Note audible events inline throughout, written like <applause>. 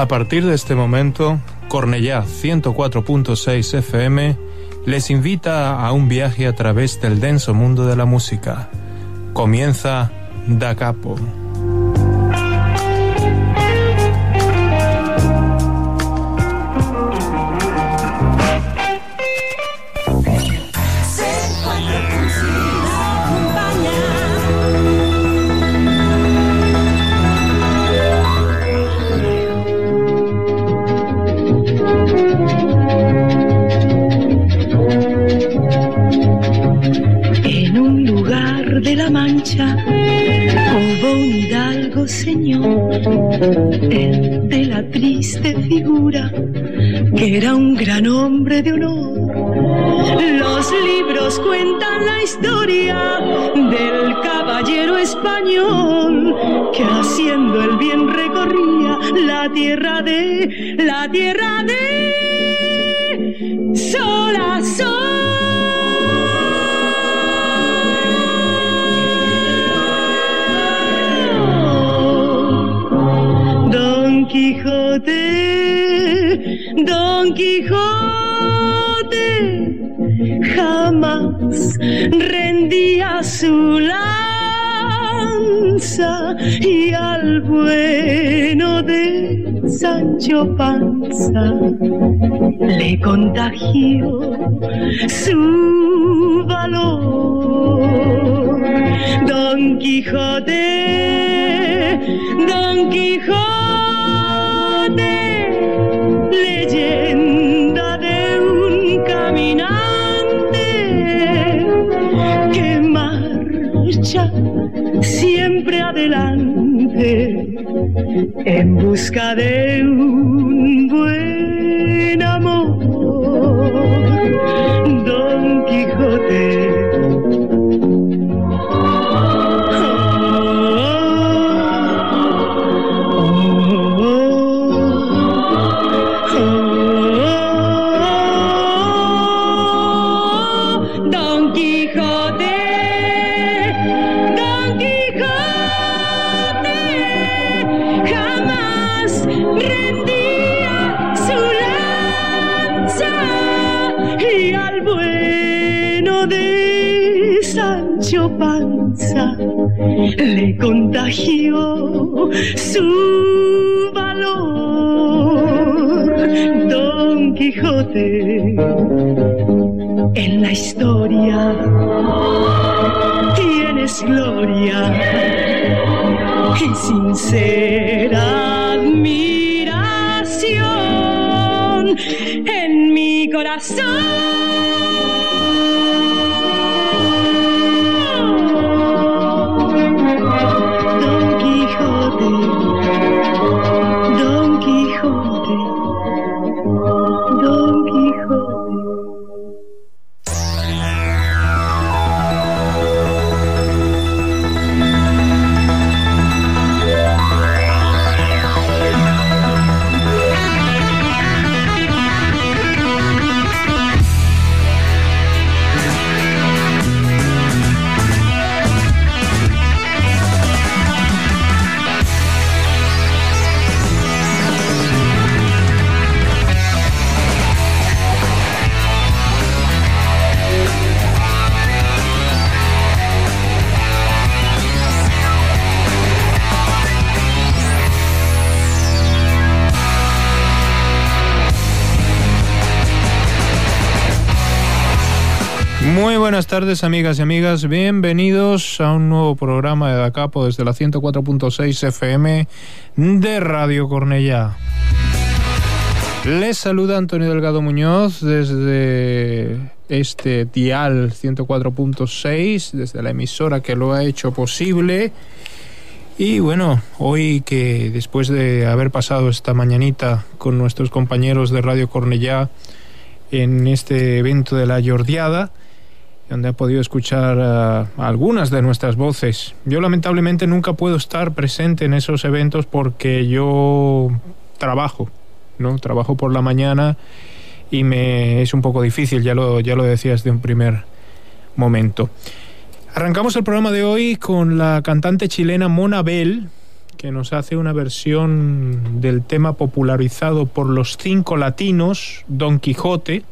A partir de este momento, Cornellá 104.6 FM les invita a un viaje a través del denso mundo de la música. Comienza Da Capo. Señor, el de la triste figura, que era un gran hombre de honor. Los libros cuentan la historia del caballero español que haciendo el bien recorría la tierra de, la tierra de sol a Don Quijote, jamás rendía su lanza y al bueno de Sancho Panza le contagió su valor. Don Quijote, Don Quijote, leyenda de un caminante que marcha siempre adelante en busca de un buen amor. Don Quijote. Le contagió su valor. Don Quijote en la historia tienes gloria y sincera admiración en mi corazón. Tardes, amigas y amigas. Bienvenidos a un nuevo programa de Da Capo desde la 104.6 FM de Radio Cornellá. Les saluda Antonio Delgado Muñoz desde este dial 104.6, desde la emisora que lo ha hecho posible. Y bueno, hoy que después de haber pasado esta mañanita con nuestros compañeros de Radio Cornellá en este evento de la Jordiada, donde ha podido escuchar uh, algunas de nuestras voces. Yo lamentablemente nunca puedo estar presente en esos eventos porque yo trabajo ¿no? Trabajo por la mañana y me es un poco difícil, ya lo, ya lo decía desde un primer momento. Arrancamos el programa de hoy con la cantante chilena Mona Bell, que nos hace una versión del tema popularizado por los cinco latinos, Don Quijote,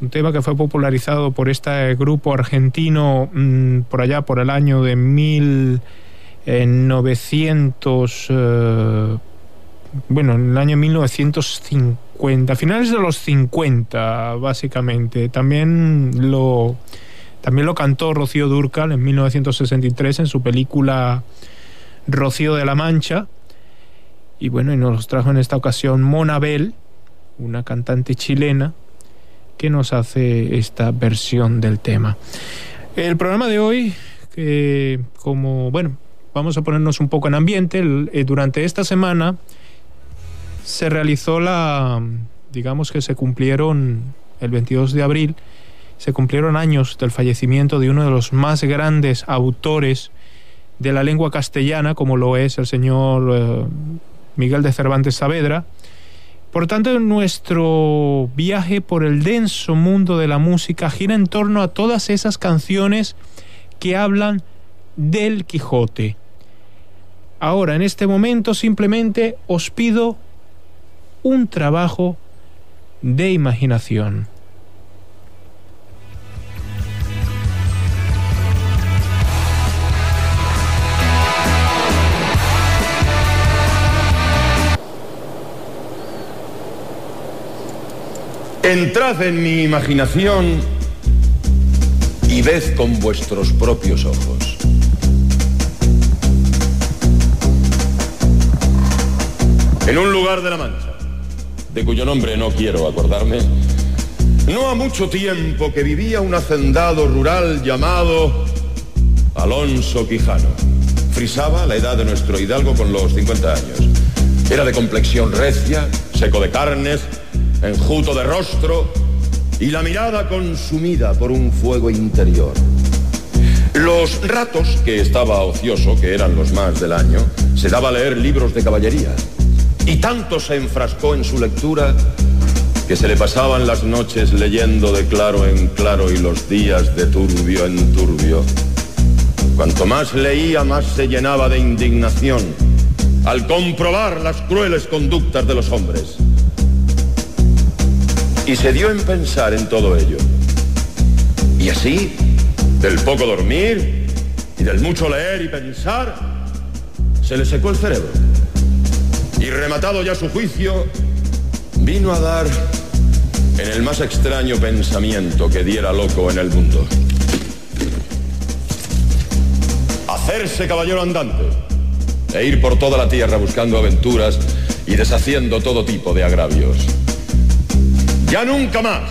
un tema que fue popularizado por este grupo argentino mmm, por allá por el año de 1900 eh, bueno, en el año 1950, a finales de los 50 básicamente. También lo también lo cantó Rocío Durcal en 1963 en su película Rocío de la Mancha. Y bueno, y nos trajo en esta ocasión Mona Bell, una cantante chilena que nos hace esta versión del tema. El programa de hoy, que como, bueno, vamos a ponernos un poco en ambiente, eh, durante esta semana se realizó la, digamos que se cumplieron el 22 de abril, se cumplieron años del fallecimiento de uno de los más grandes autores de la lengua castellana, como lo es el señor eh, Miguel de Cervantes Saavedra. Por tanto, nuestro viaje por el denso mundo de la música gira en torno a todas esas canciones que hablan del Quijote. Ahora, en este momento, simplemente os pido un trabajo de imaginación. Entrad en mi imaginación y ved con vuestros propios ojos. En un lugar de la Mancha, de cuyo nombre no quiero acordarme, no ha mucho tiempo que vivía un hacendado rural llamado Alonso Quijano. Frisaba la edad de nuestro hidalgo con los 50 años. Era de complexión recia, seco de carnes, enjuto de rostro y la mirada consumida por un fuego interior. Los ratos que estaba ocioso, que eran los más del año, se daba a leer libros de caballería. Y tanto se enfrascó en su lectura que se le pasaban las noches leyendo de claro en claro y los días de turbio en turbio. Cuanto más leía, más se llenaba de indignación al comprobar las crueles conductas de los hombres y se dio en pensar en todo ello. Y así, del poco dormir y del mucho leer y pensar, se le secó el cerebro. Y rematado ya su juicio, vino a dar en el más extraño pensamiento que diera loco en el mundo. Hacerse caballero andante e ir por toda la tierra buscando aventuras y deshaciendo todo tipo de agravios. Ya nunca más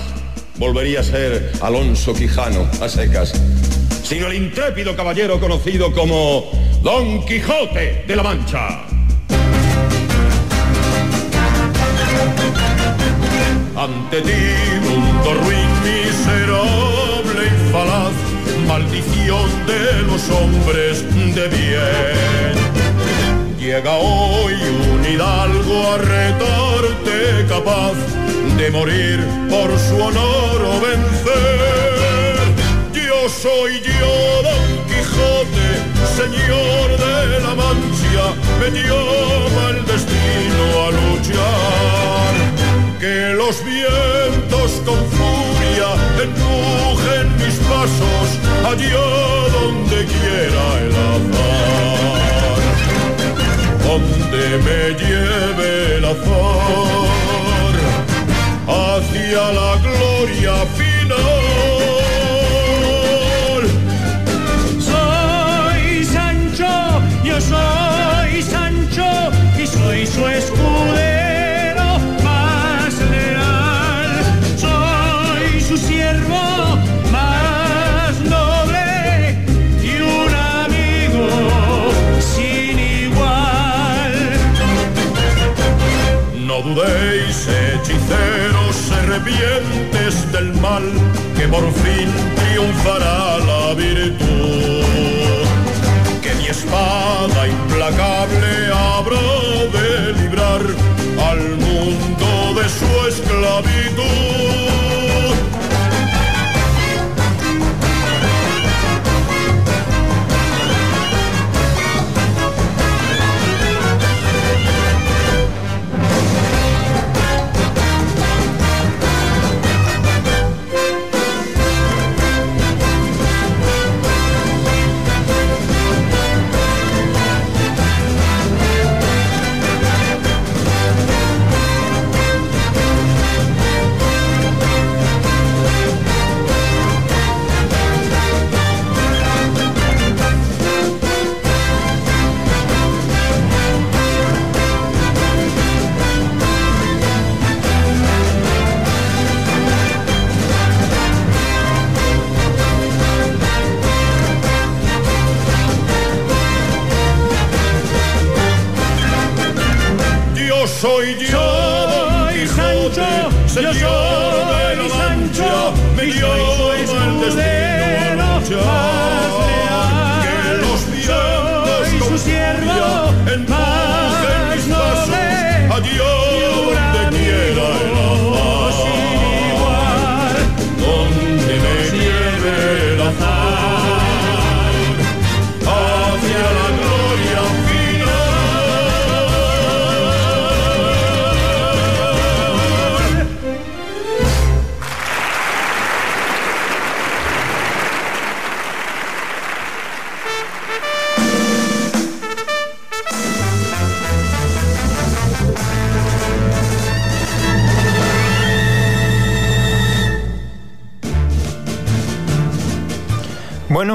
volvería a ser Alonso Quijano a secas, sino el intrépido caballero conocido como Don Quijote de la Mancha. Ante ti, mundo ruin, miserable y falaz, maldición de los hombres de bien. Llega hoy un hidalgo a retarte capaz de morir por su honor o vencer. Yo soy yo, Don Quijote, señor de la Mancha, me llama el destino a luchar. Que los vientos con furia empujen mis pasos allá donde quiera el azar. Donde me lleve el azar hacia la gloria final. Del mal, que por fin triunfará la virtud. Que mi espada implacable habrá de librar al mundo esclavitud. Soy yo, Soy Sancho, yo soy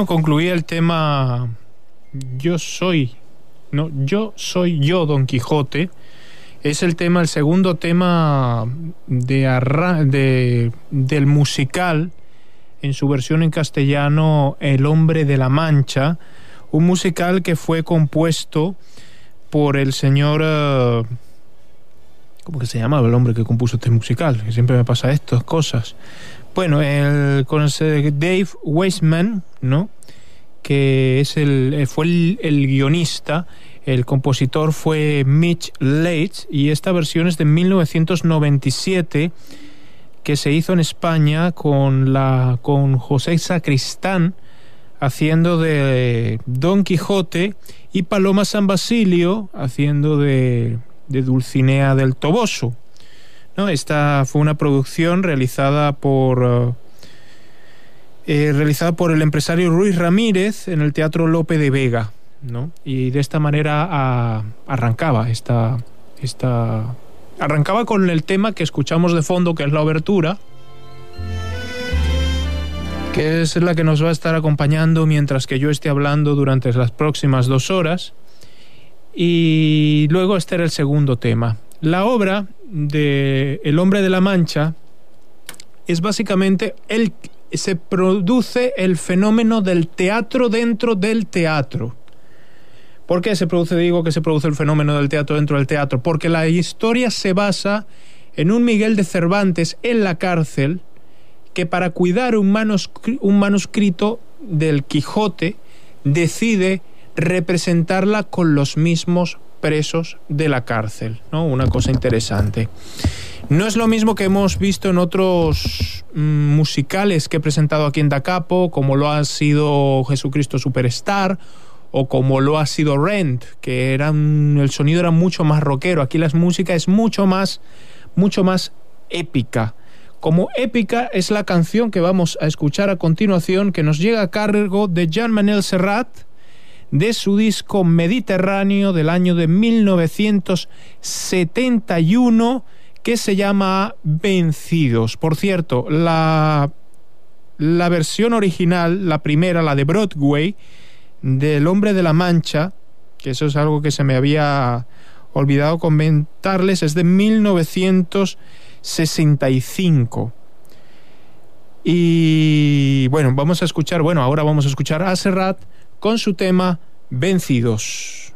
Concluía el tema Yo soy, no, yo soy yo, Don Quijote. Es el tema, el segundo tema de, arra- de- del musical, en su versión en castellano, El hombre de la Mancha, un musical que fue compuesto por el señor... eh, ¿Cómo que se llamaba el hombre que compuso este musical? Que siempre me pasa estas cosas. Bueno, el, con Dave Weisman, ¿no? Que es el, eh, fue el, el guionista. El compositor fue Mitch Leitch y esta versión es de 1997 que se hizo en España con la con José Sacristán haciendo de Don Quijote y Paloma San Basilio haciendo de, de Dulcinea del Toboso. ¿No? Esta fue una producción realizada por eh, eh, realizada por el empresario Ruiz Ramírez en el Teatro Lope de Vega, ¿no? Y de esta manera a- arrancaba esta, esta arrancaba con el tema que escuchamos de fondo, que es la obertura, que es la que nos va a estar acompañando mientras que yo esté hablando durante las próximas dos horas. Y luego este era el segundo tema. La obra de El hombre de la Mancha es básicamente el se produce el fenómeno del teatro dentro del teatro. ¿Por qué se produce, digo que se produce el fenómeno del teatro dentro del teatro? Porque la historia se basa en un Miguel de Cervantes en la cárcel que para cuidar un, manuscri- un manuscrito del Quijote decide representarla con los mismos presos de la cárcel, ¿no? Una cosa interesante. No es lo mismo que hemos visto en otros mm, musicales que he presentado aquí en Da Capo, como lo ha sido Jesucristo Superstar o como lo ha sido Rent, que el sonido era mucho más rockero. Aquí la música es mucho más, mucho más épica. Como épica es la canción que vamos a escuchar a continuación, que nos llega a cargo de Jean-Manuel Serrat, de su disco Mediterráneo del año de 1971 que se llama Vencidos. Por cierto, la, la versión original, la primera, la de Broadway, del Hombre de la Mancha, que eso es algo que se me había olvidado comentarles, es de 1965. Y bueno, vamos a escuchar, bueno, ahora vamos a escuchar a Serrat con su tema Vencidos.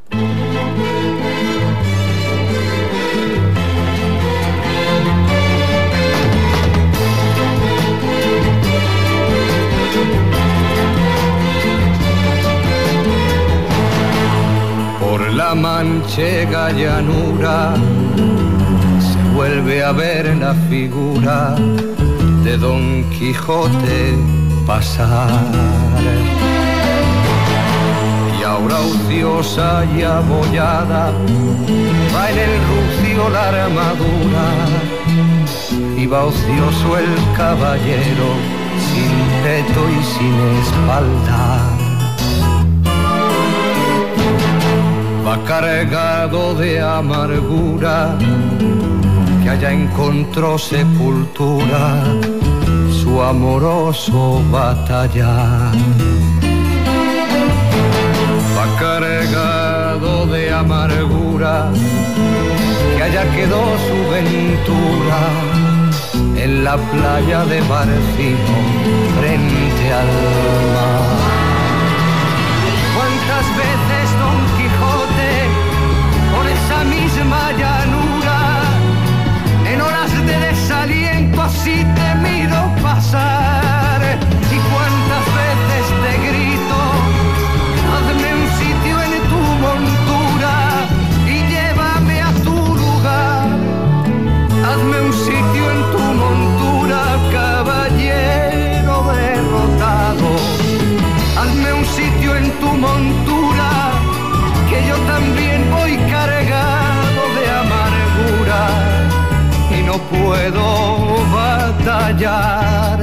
Por la manchega llanura se vuelve a ver la figura de Don Quijote pasar. Y ahora ociosa y abollada va en el rucio la armadura y va ocioso el caballero sin peto y sin espalda. Va cargado de amargura que allá encontró sepultura su amoroso batallar. Amargura que allá quedó su ventura en la playa de Barcino frente al mar. Hazme un sitio en tu montura, caballero derrotado. Hazme un sitio en tu montura, que yo también voy cargado de amargura y no puedo batallar.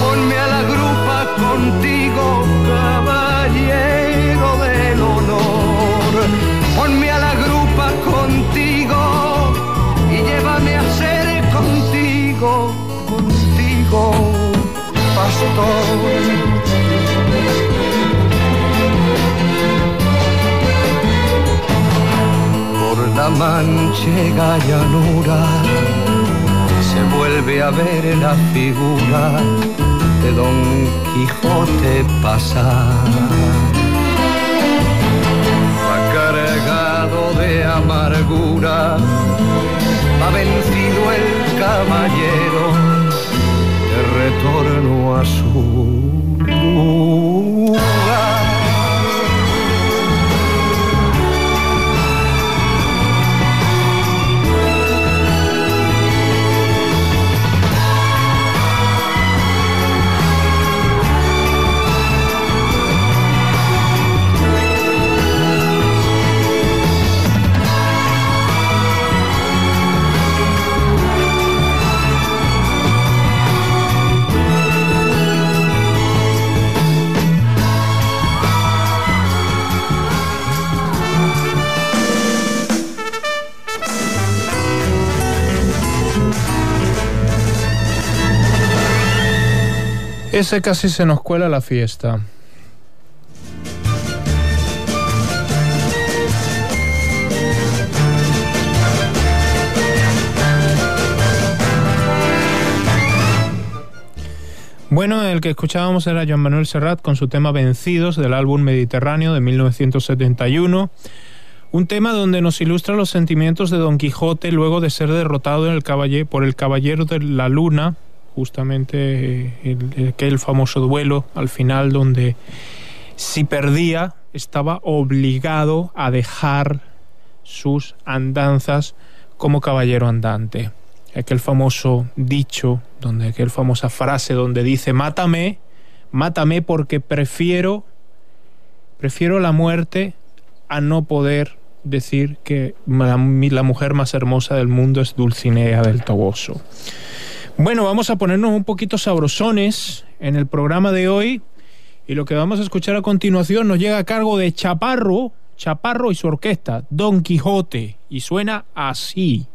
Ponme a la grupa contigo, caballero del honor. Pastor. Por la manchega llanura se vuelve a ver la figura de Don Quijote pasar. De amargura, va vencido el caballero retorno a su lugar. Ese casi se nos cuela la fiesta. Bueno, el que escuchábamos era Joan Manuel Serrat con su tema Vencidos del álbum Mediterráneo de 1971. Un tema donde nos ilustra los sentimientos de Don Quijote luego de ser derrotado en el por el Caballero de la Luna, justamente eh, el- aquel famoso duelo al final donde si perdía estaba obligado a dejar sus andanzas como caballero andante. Aquel famoso dicho, donde aquel famosa frase donde dice mátame, mátame porque prefiero prefiero la muerte a no poder decir que la mujer más hermosa del mundo es Dulcinea del Toboso. Bueno, vamos a ponernos un poquito sabrosones en el programa de hoy y lo que vamos a escuchar a continuación nos llega a cargo de Chaparro, Chaparro y su orquesta, Don Quijote, y suena así.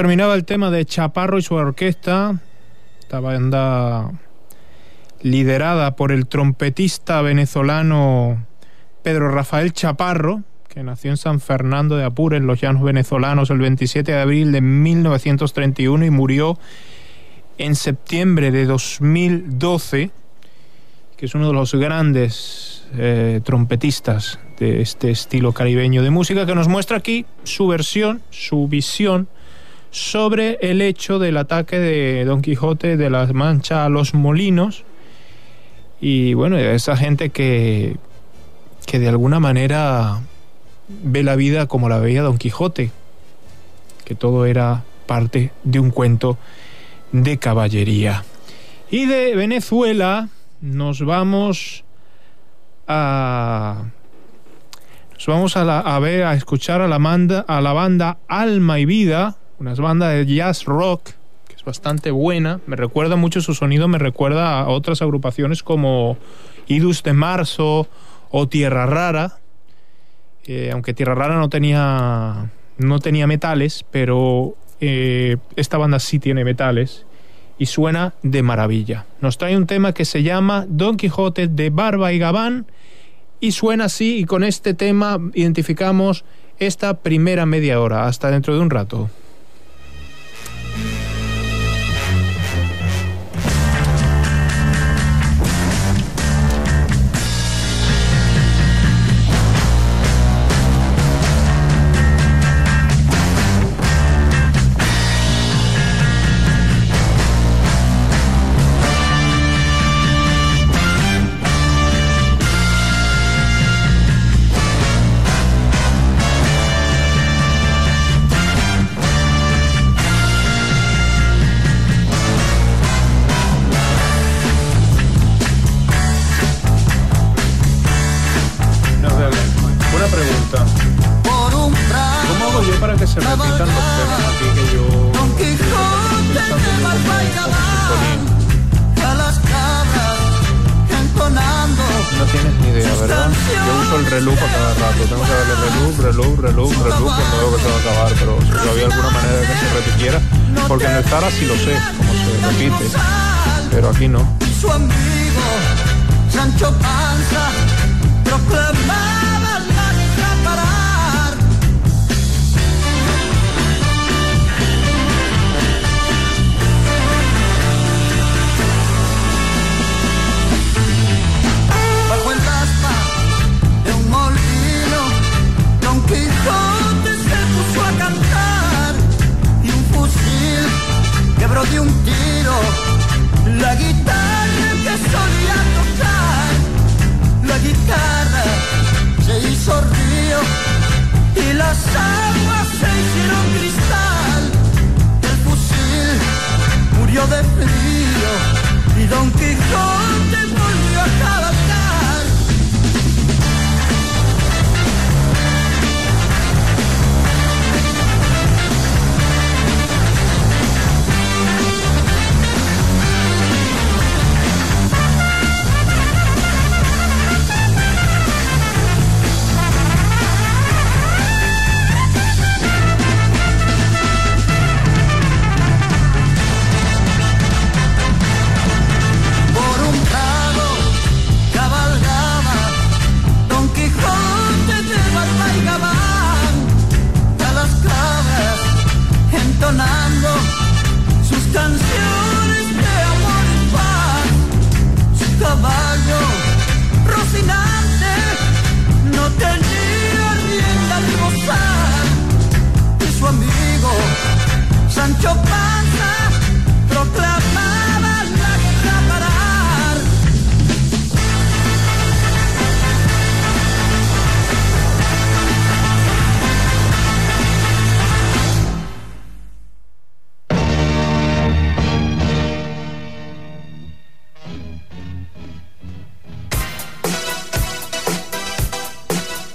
Terminaba el tema de Chaparro y su orquesta, esta banda liderada por el trompetista venezolano Pedro Rafael Chaparro, que nació en San Fernando de Apure, en los llanos venezolanos, el 27 de abril de 1931 y murió en septiembre de 2012, que es uno de los grandes eh, trompetistas de este estilo caribeño de música, que nos muestra aquí su versión, su visión sobre el hecho del ataque de Don Quijote de la Mancha a los molinos y bueno, esa gente que, que de alguna manera ve la vida como la veía Don Quijote, que todo era parte de un cuento de caballería. Y de Venezuela nos vamos a nos vamos a, ver a escuchar a la, manda- a la banda Alma y Vida, una banda de jazz rock que es bastante buena. Me recuerda mucho su sonido, me recuerda a otras agrupaciones como Idus de Marzo o Tierra Rara. Eh, aunque Tierra Rara no tenía no tenía metales, pero eh, esta banda sí tiene metales y suena de maravilla. Nos trae un tema que se llama Don Quijote de Barba y Gabán y suena así y con este tema identificamos esta primera media hora. Hasta dentro de un rato. Reloj a cada rato. Tengo que darle reloj, reloj, reloj, reloj cuando veo que se va a acabar. Pero si había alguna manera de que se repitiera, porque en el Zara sí lo sé, cómo se repite. Pero aquí no. Su amigo Sancho Panza proclamaba Quijote se puso a cantar y un fusil quebró de un tiro la guitarra que solía tocar. La guitarra se hizo río y las aguas se hicieron cristal. El fusil murió de frío y Don Quijote Sancho Panza proclamaba la guerra a parar.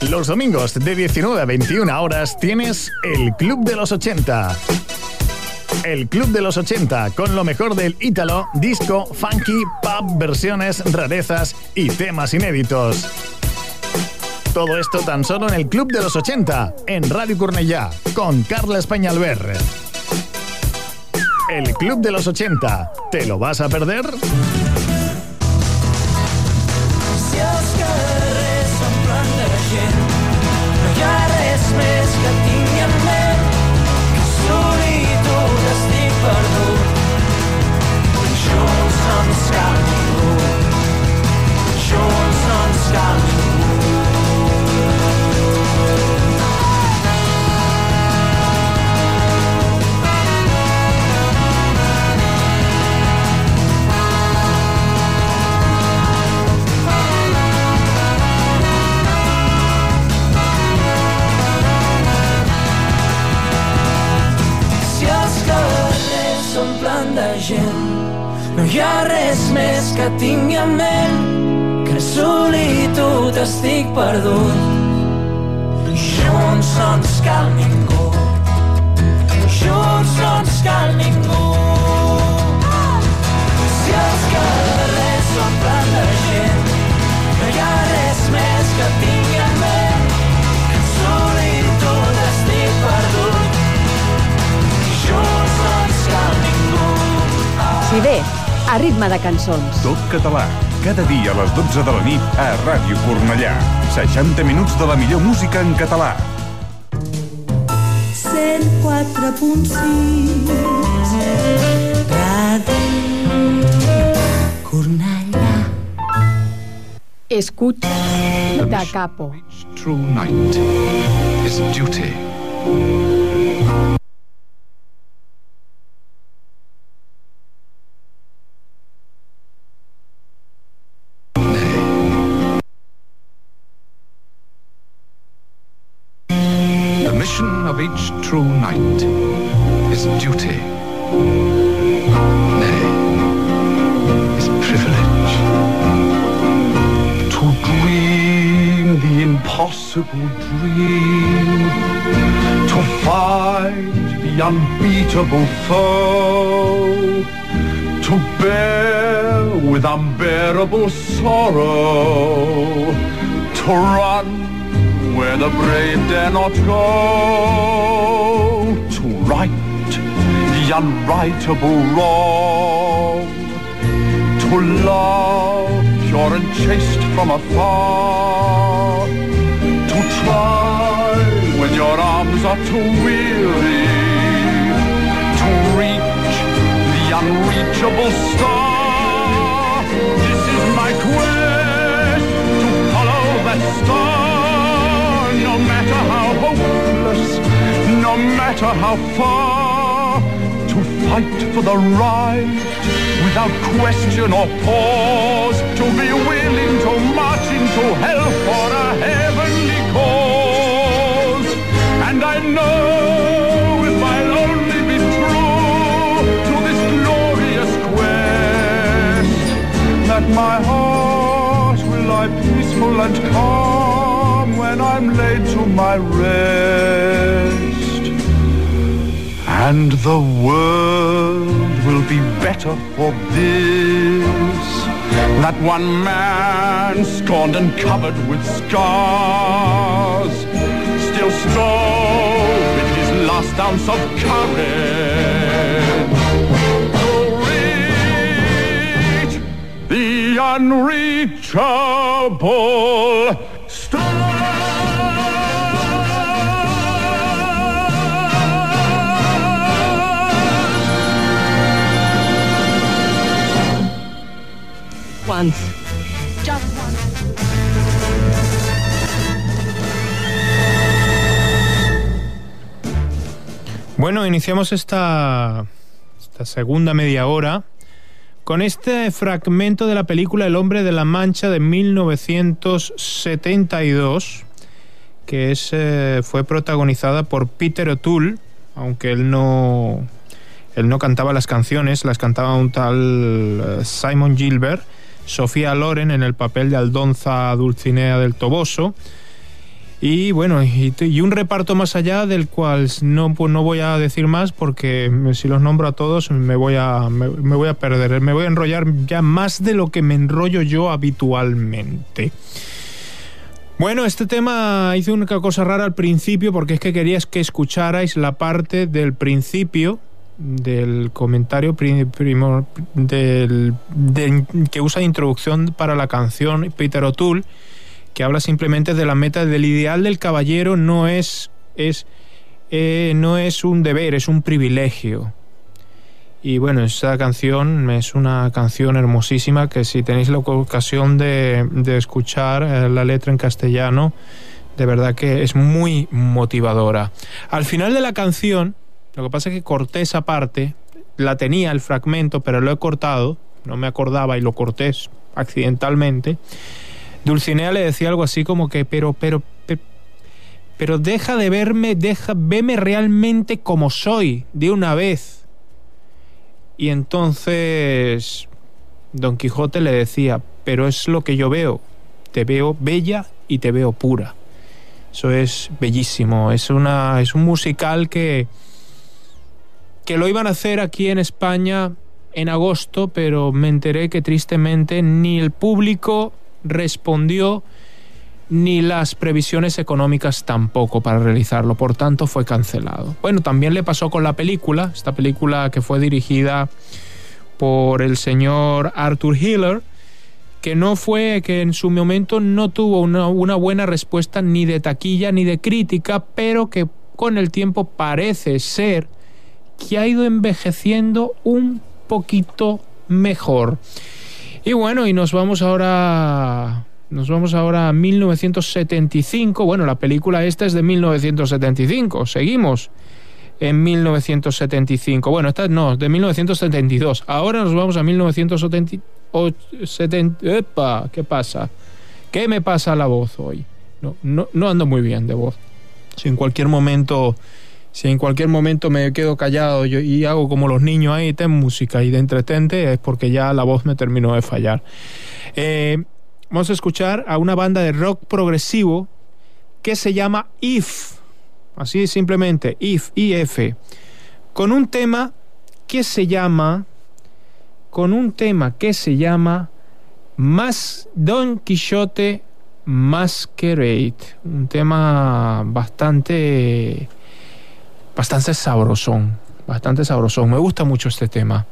Los domingos de 19 a 21 horas tienes el Club de los 80. El Club de los 80 con lo mejor del ítalo, disco, funky, pop, versiones, rarezas y temas inéditos. Todo esto tan solo en el Club de los 80, en Radio Cornellá, con Carla Españalver. el Club de los 80. ¿Te lo vas a perder? Gent, no hi ha res més que tingui en ment que solitud estic perdut. Junts no ens cal ningú, a ritme de cançons. Tot català, cada dia a les 12 de la nit a Ràdio Cornellà. 60 minuts de la millor música en català. 104.6 Ràdio Cornellà Escucha da capo. True night is duty. True knight is duty. Nay, is privilege. To dream the impossible dream. To fight the unbeatable foe. To bear with unbearable sorrow. To run where the brave dare not go. To right the unrightable wrong. To love pure and chaste from afar. To try when your arms are too weary. To reach the unreachable star. This is my quest to follow that star. No matter how no matter how far. To fight for the right without question or pause. To be willing to march into hell for a heavenly cause. And I know if I'll only be true to this glorious quest, that my heart will lie peaceful and calm when I'm laid to my rest. And the world will be better for this. That one man scorned and covered with scars still strove with his last ounce of courage the unreachable Bueno, iniciamos esta, esta segunda media hora con este fragmento de la película El hombre de la Mancha de 1972, que es, eh, fue protagonizada por Peter O'Toole, aunque él no, él no cantaba las canciones, las cantaba un tal eh, Simon Gilbert, Sofía Loren en el papel de Aldonza Dulcinea del Toboso, y bueno, y, y un reparto más allá del cual no, pues no voy a decir más porque si los nombro a todos me voy a, me, me voy a perder, me voy a enrollar ya más de lo que me enrollo yo habitualmente. Bueno, este tema hice una cosa rara al principio porque es que querías que escucharais la parte del principio del comentario pri- primo- del, del- que usa de introducción para la canción Peter O'Toole, que habla simplemente de la meta del ideal del caballero no es, es eh, no es un deber, es un privilegio. Y bueno, esa canción es una canción hermosísima que si tenéis la ocasión de, de escuchar eh, la letra en castellano, de verdad que es muy motivadora. Al final de la canción, lo que pasa es que corté esa parte, la tenía el fragmento, pero lo he cortado, no me acordaba y lo corté accidentalmente. Dulcinea le decía algo así como que, pero, pero, pe- pero deja de verme, deja, veme realmente como soy, de una vez. Y entonces Don Quijote le decía, pero es lo que yo veo, te veo bella y te veo pura. Eso es bellísimo, es, una, es un musical que, que lo iban a hacer aquí en España en agosto, pero me enteré que tristemente ni el público respondió ni las previsiones económicas tampoco para realizarlo, por tanto fue cancelado. Bueno, también le pasó con la película, esta película que fue dirigida por el señor Arthur Hiller, que no fue, que en su momento no tuvo una, una buena respuesta ni de taquilla ni de crítica, pero que con el tiempo parece ser que ha ido envejeciendo un poquito mejor. Y bueno, y nos vamos ahora nos vamos ahora a 1975. Bueno, la película esta es de 1975. Seguimos en 1975. Bueno, esta no, de 1972. Ahora nos vamos a 1970. o- seten- ¡Epa! ¿Qué pasa? ¿Qué me pasa la voz hoy? No, no, no ando muy bien de voz. Si en cualquier momento, si en cualquier momento me quedo callado y hago como los niños ahí, ten música y de entretente, es porque ya la voz me terminó de fallar. Eh, vamos a escuchar a una banda de rock progresivo que se llama If. Así simplemente, If, IF. Con un tema que se llama. Con un tema que se llama Más Don Quixote Masquerade. Un tema bastante. Bastante sabrosón. Bastante sabrosón. Me gusta mucho este tema.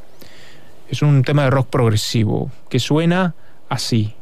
Es un tema de rock progresivo que suena así.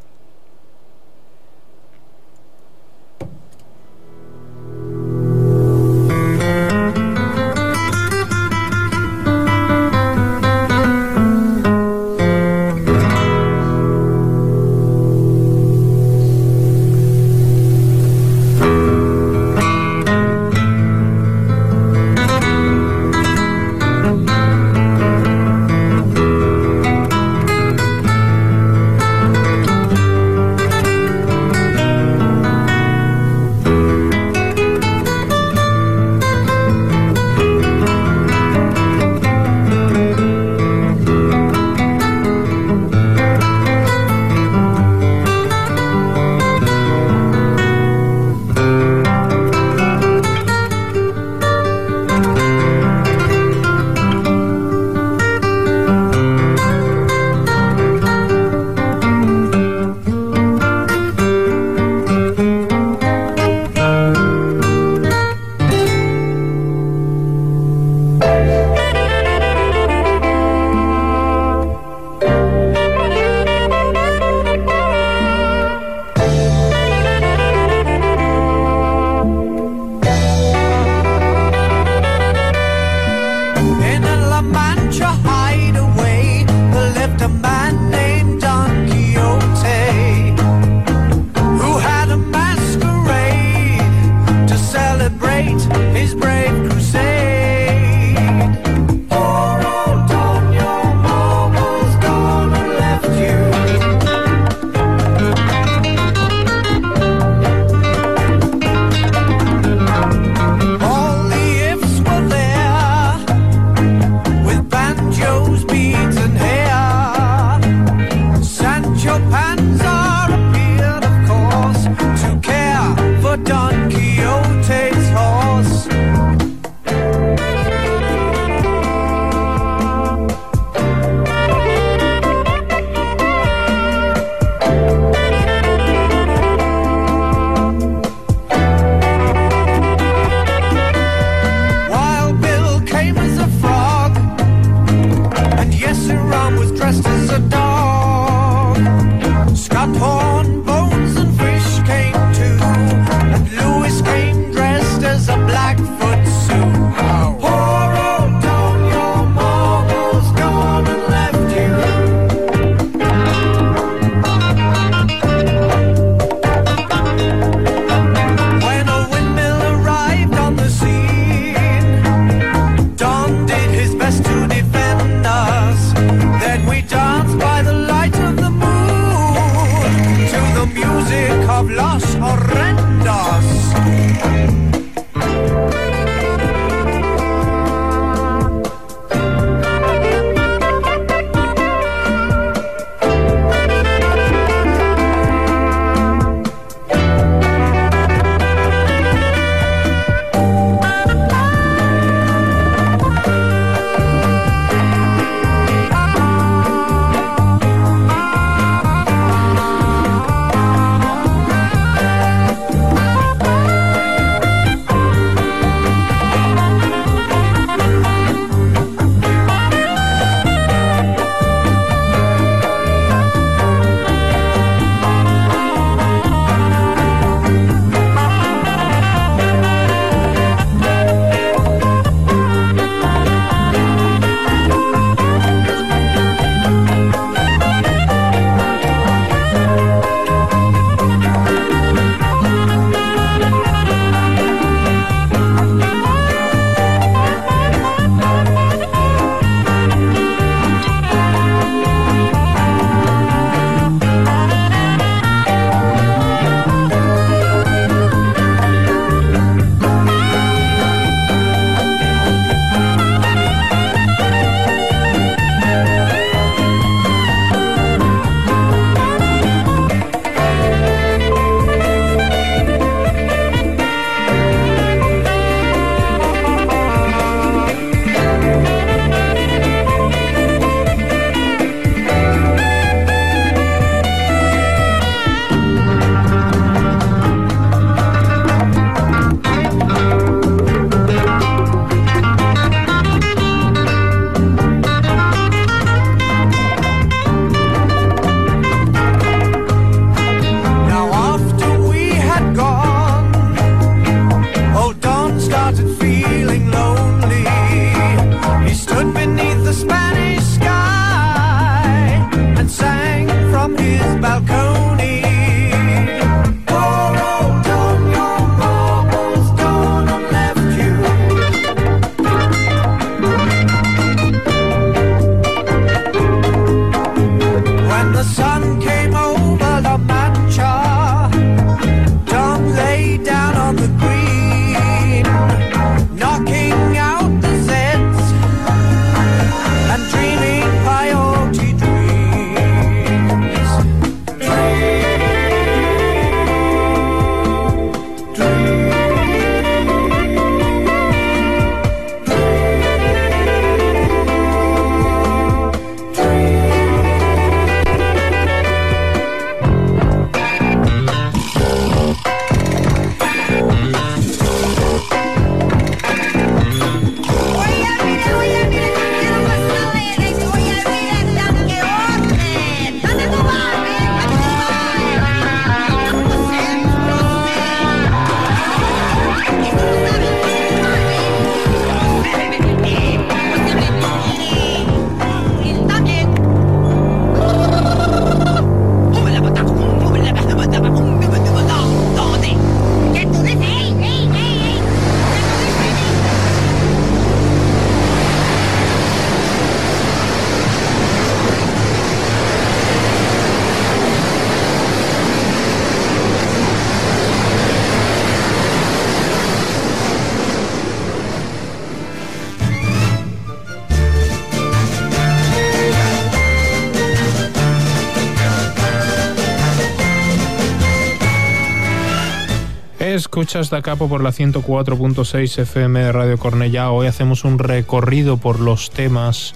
Escuchas Da Capo por la 104.6 FM de Radio Cornellá. Hoy hacemos un recorrido por los temas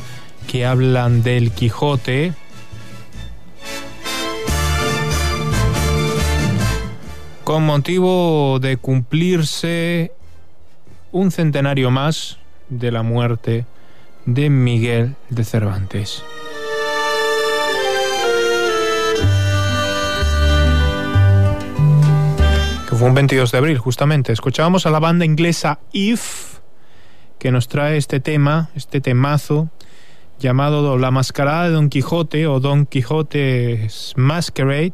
que hablan del Quijote. Con motivo de cumplirse un centenario más de la muerte de Miguel de Cervantes. Fue un 22 de abril justamente. Escuchábamos a la banda inglesa If, que nos trae este tema, este temazo, llamado La Mascarada de Don Quijote o Don Quijote's Masquerade,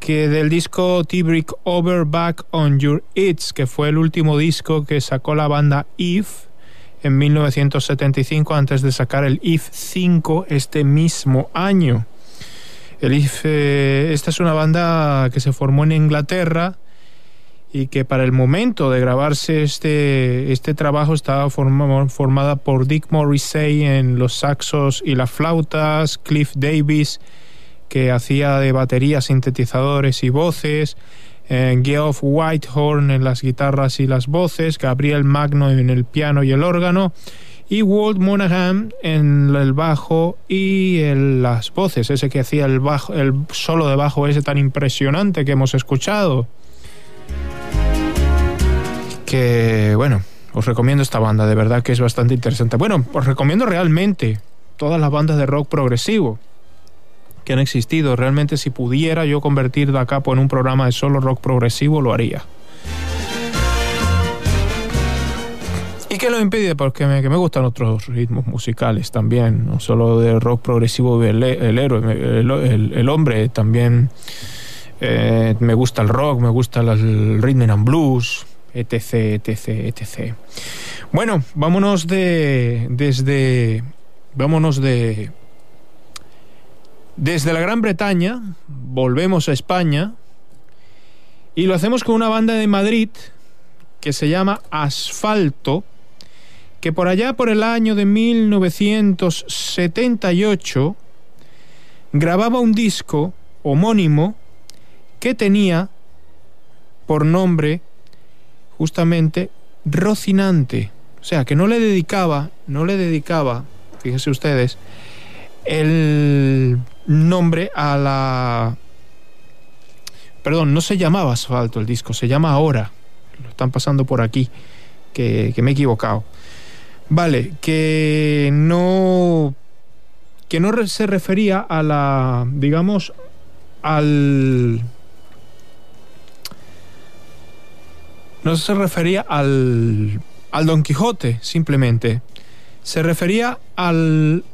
que del disco T-Brick Over Back on Your Eats, que fue el último disco que sacó la banda If en 1975 antes de sacar el IF 5 este mismo año. El IF, eh, esta es una banda que se formó en Inglaterra y que para el momento de grabarse este, este trabajo estaba forma- formada por Dick Morrissey en los saxos y las flautas, Cliff Davis que hacía de baterías, sintetizadores y voces, eh, Geoff Whitehorn en las guitarras y las voces, Gabriel Magno en el piano y el órgano, y Walt Monaghan en el bajo y el- las voces, ese que hacía el, bajo, el solo de bajo ese tan impresionante que hemos escuchado. Que bueno, os recomiendo esta banda, de verdad que es bastante interesante. Bueno, os recomiendo realmente todas las bandas de rock progresivo que han existido. Realmente si pudiera yo convertir Da Capo en un programa de solo rock progresivo, lo haría. ¿Y qué lo impide? Porque me, que me gustan otros ritmos musicales también, no solo de rock progresivo el, el héroe, el, hombre también. eh, me gusta el rock, me gusta el rhythm and blues, etc, etc, etc. Bueno, vámonos de desde vámonos de desde la Gran Bretaña, volvemos a España y lo hacemos con una banda de Madrid que se llama Asfalto, que por allá por el año de 1978 grababa un disco homónimo que tenía por nombre justamente Rocinante. O sea, que no le dedicaba, no le dedicaba, fíjense ustedes, el nombre a la... Perdón, no se llamaba Asfalto el disco, se llama Ahora. Lo están pasando por aquí, que, me he equivocado. Vale, que no... que no se refería a la... digamos, al... No se refería al, al Don Quijote, simplemente. Se refería al,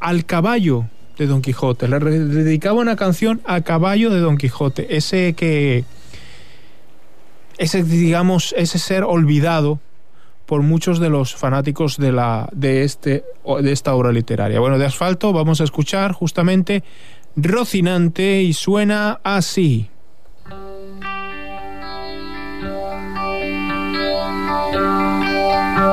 al caballo de Don Quijote. Le, dedicaba una canción al caballo de Don Quijote. Ese que. Ese, digamos, ese ser olvidado por muchos de los fanáticos de, la, de, este, de esta obra literaria. Bueno, de asfalto vamos a escuchar justamente Rocinante y suena así.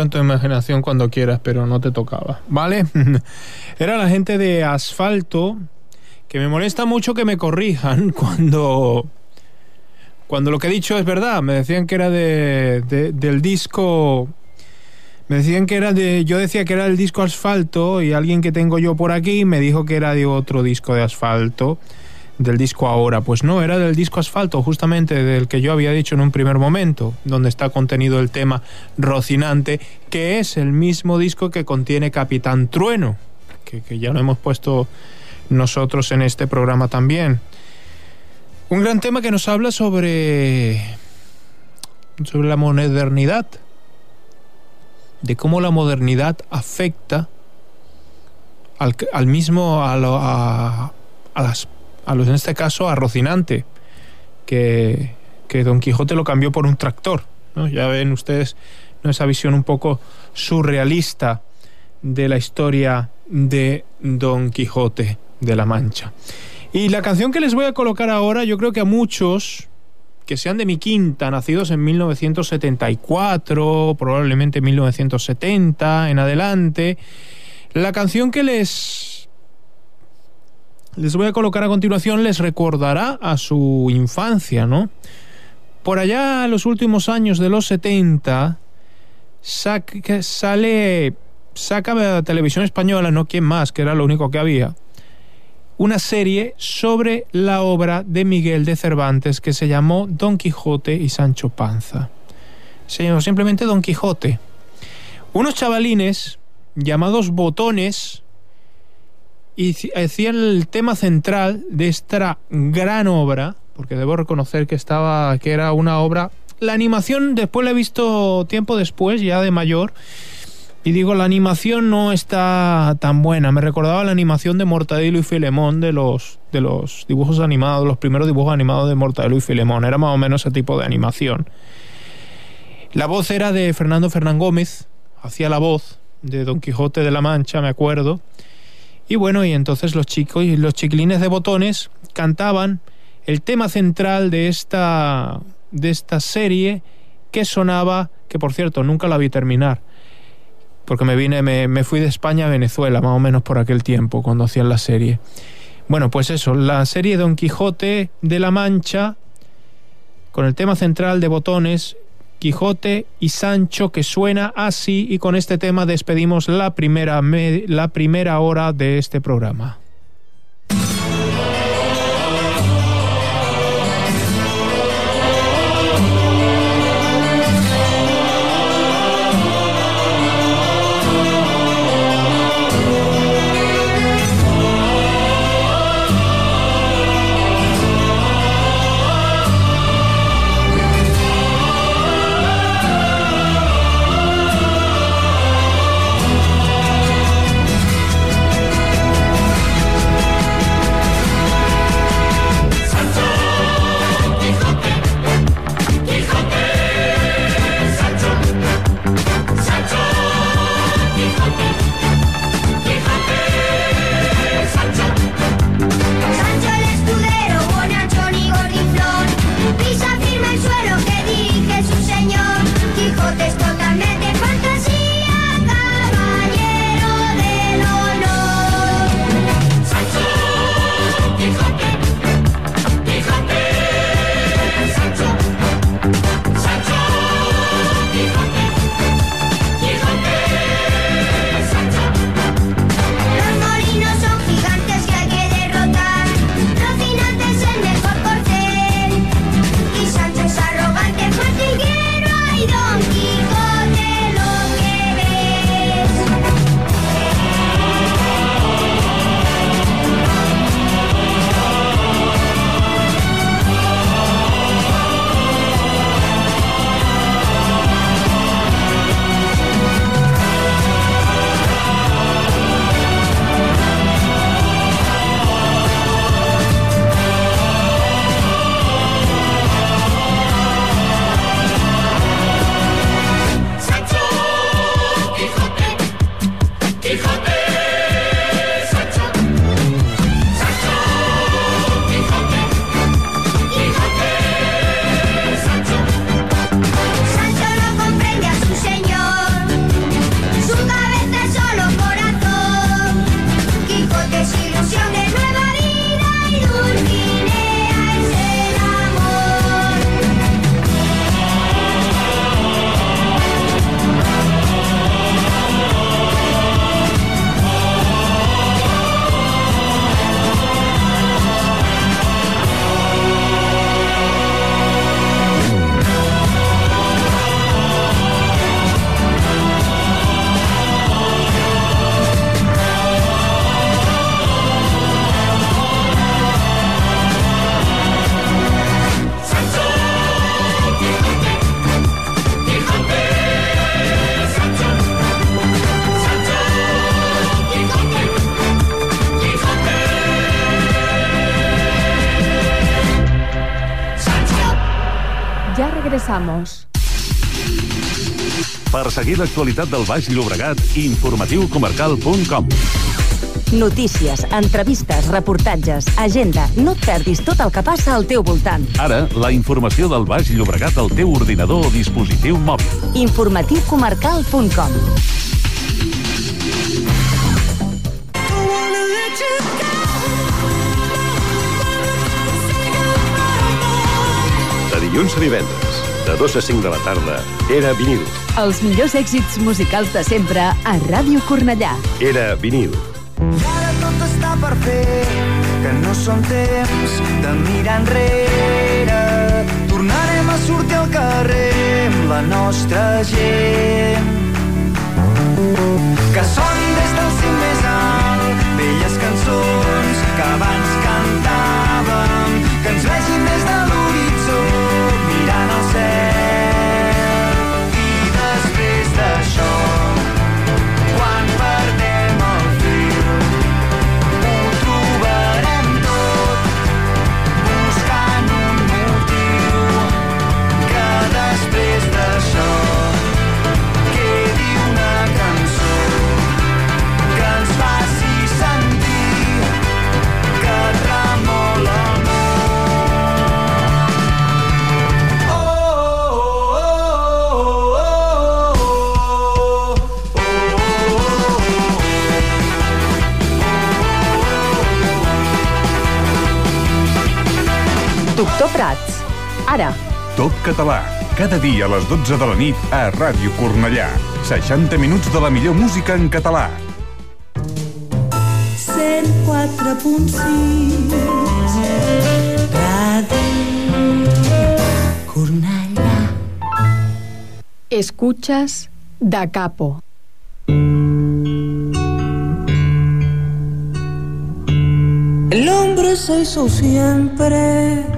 En tu imaginación cuando quieras, pero no te tocaba, ¿vale? <laughs> Era la gente de asfalto que me molesta mucho que me corrijan <laughs> cuando cuando lo que he dicho es verdad. Me decían que era de, de- del disco. Me decían que era de. Yo decía que era el disco asfalto y alguien que tengo yo por aquí me dijo que era de otro disco de asfalto. Del disco ahora. Pues no, era del disco asfalto, justamente del que yo había dicho en un primer momento, donde está contenido el tema Rocinante, que es el mismo disco que contiene Capitán Trueno, que, que ya lo hemos puesto nosotros en este programa también. Un gran tema que nos habla sobre, sobre la modernidad, de cómo la modernidad afecta al, al mismo, a, lo- a, a las, en este caso, a Rocinante, que, que Don Quijote lo cambió por un tractor. ¿no? Ya ven ustedes ¿no? esa visión un poco surrealista de la historia de Don Quijote de la Mancha. Y la canción que les voy a colocar ahora, yo creo que a muchos que sean de mi quinta, nacidos en 1974, probablemente 1970 en adelante, la canción que les les voy a colocar a continuación les recordará a su infancia, ¿no? Por allá en los últimos años de los 70 sac- sale saca la televisión española, no quién más, que era lo único que había una serie sobre la obra de Miguel de Cervantes que se llamó Don Quijote y Sancho Panza. Se llamó simplemente Don Quijote. Unos chavalines llamados botones hici- hacían el tema central de esta gran obra, porque debo reconocer que estaba que era una obra la animación después la he visto tiempo después ya de mayor Y digo, la animación no está tan buena. Me recordaba la animación de Mortadelo y Filemón de los, de los dibujos animados, los primeros dibujos animados de Mortadelo y Filemón. Era más o menos ese tipo de animación. La voz era de Fernando Fernán Gómez, hacía la voz de Don Quijote de la Mancha, me acuerdo. Y bueno, y entonces los chicos y los chiquilines de botones cantaban el tema central de esta, de esta serie que sonaba, que por cierto nunca la vi terminar, porque me vine, me, me fui de España a Venezuela, más o menos por aquel tiempo, cuando hacían la serie. Bueno, pues eso, la serie Don Quijote de la Mancha, con el tema central de botones, Quijote y Sancho, que suena así, y con este tema despedimos la primera, me- la primera hora de este programa. Seguir l'actualitat del Baix Llobregat, informatiucomarcal.com. Notícies, entrevistes, reportatges, agenda. No et perdis tot el que passa al teu voltant. Ara, la informació del Baix Llobregat al teu ordinador o dispositiu mòbil. informatiucomarcal.com De dilluns a divendres, de 2 a 5 de la tarda, era vinil. Els millors èxits musicals de sempre a Ràdio Cornellà. Era vinil. Ara tot està per fer, que no són temps de mirar enrere. Tornarem a sortir al carrer amb la nostra gent. Que són des del cim més alt, velles cançons que abans cantàvem, que ens vegin des de Doctor Prats. Ara. Top català. Cada dia a les 12 de la nit a Ràdio Cornellà. 60 minuts de la millor música en català. 104.6 Ràdio Cornellà. Escuchas Da Capo. El hombre se hizo siempre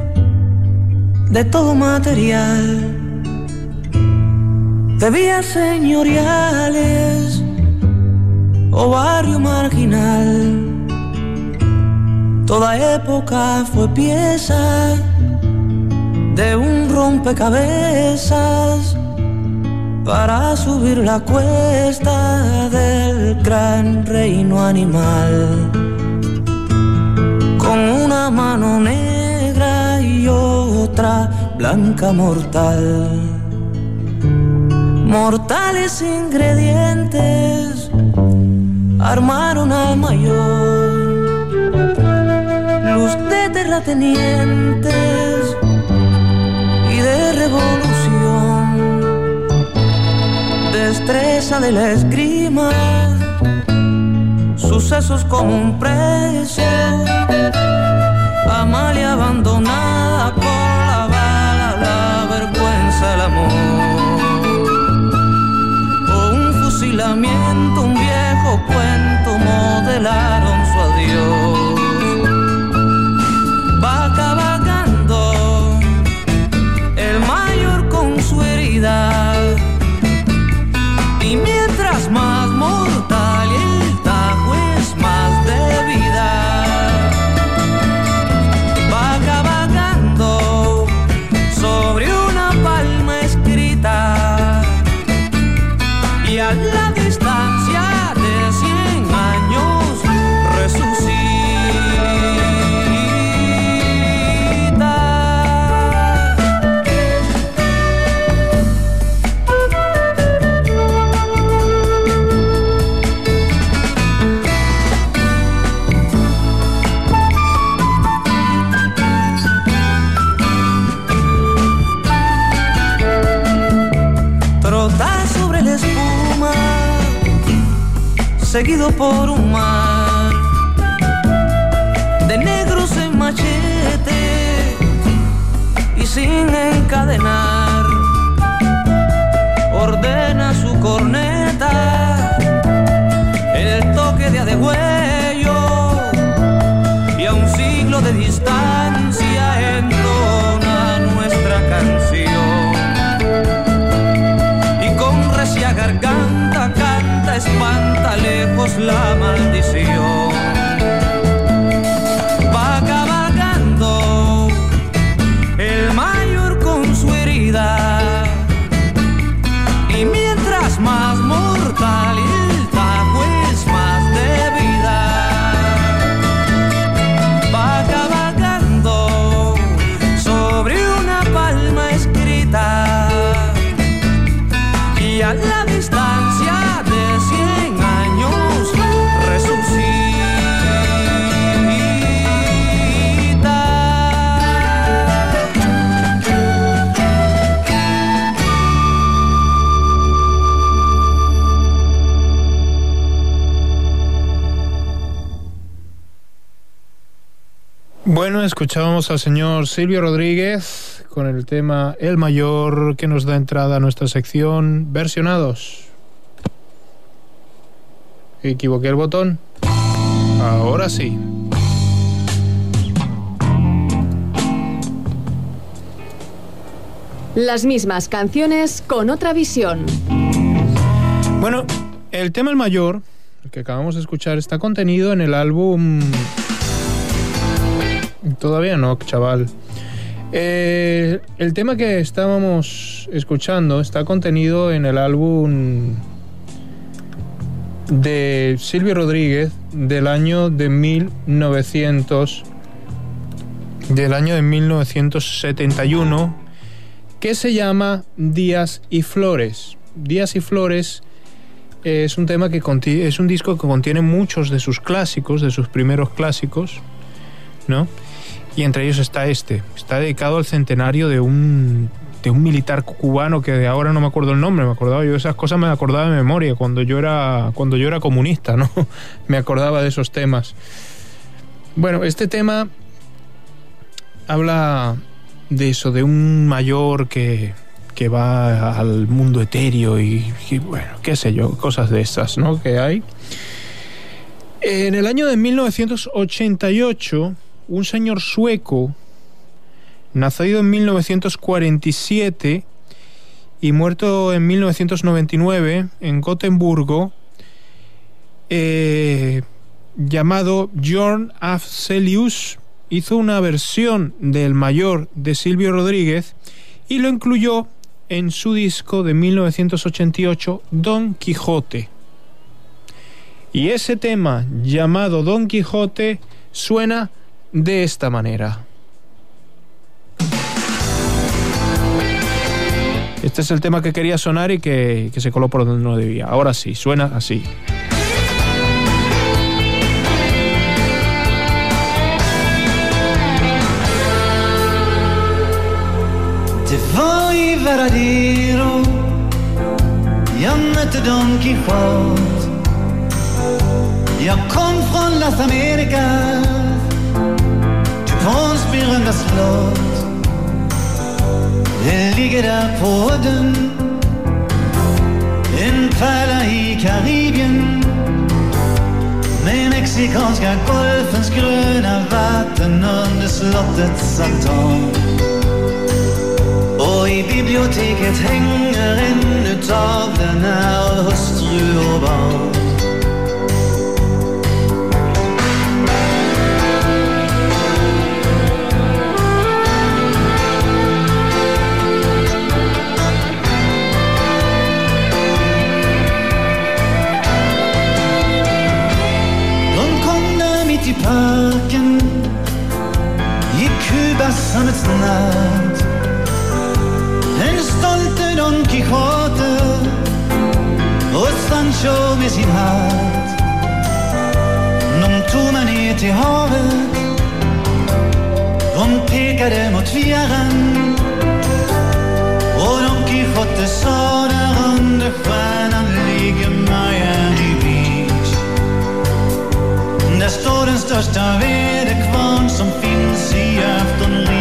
de todo material, de vías señoriales o barrio marginal. Toda época fue pieza de un rompecabezas para subir la cuesta del gran reino animal con una mano negra y otra blanca mortal. Mortales ingredientes armaron al mayor, luz de terratenientes y de revolución, destreza de la esgrima sucesos como un precio. Amalia abandonada por la bala, la vergüenza, el amor. O un fusilamiento, un viejo cuento modelaron su adiós. Por un escuchábamos al señor Silvio Rodríguez con el tema El Mayor que nos da entrada a nuestra sección Versionados. Equivoqué el botón. Ahora sí. Las mismas canciones con otra visión. Bueno, el tema El Mayor, el que acabamos de escuchar, está contenido en el álbum... Todavía no, chaval. Eh, el tema que estábamos escuchando está contenido en el álbum de Silvio Rodríguez del año de 1900 del año de 1971 que se llama Días y Flores. Días y Flores es un tema que es un disco que contiene muchos de sus clásicos, de sus primeros clásicos, ¿no? Y entre ellos está este. Está dedicado al centenario de un, de un militar cubano que de ahora no me acuerdo el nombre. Me acordaba yo esas cosas, me acordaba de memoria cuando yo era, cuando yo era comunista, ¿no? <laughs> me acordaba de esos temas. Bueno, este tema habla de eso, de un mayor que, que va al mundo etéreo y, y, bueno, qué sé yo, cosas de esas, ¿no? Que hay. En el año de 1988, un señor sueco, nacido en 1947 y muerto en 1999 en Gotemburgo, eh, llamado Bjorn Afzelius, hizo una versión del mayor de Silvio Rodríguez y lo incluyó en su disco de 1988, Don Quijote. Y ese tema llamado Don Quijote suena de esta manera. Este es el tema que quería sonar y que, que se coló por donde no debía. Ahora sí, suena así. I Varadero jag mötte Don Quijote. Kom från Las Americas till slott. Det ligger där på udden, en pärla i Karibien med Mexikanska golfens gröna vatten under slottets altan. Och i biblioteket hänger ännu tavlorna av hustru och barn. Parken i Kubas sammetsnatt en stolte Don Quijote och Sancho med sin hatt. De tog mig ner till havet. De pekade mot fjärran. Och Don Quijote sa där under stjärnan Där står den största väderkvarn som finns i aftonlid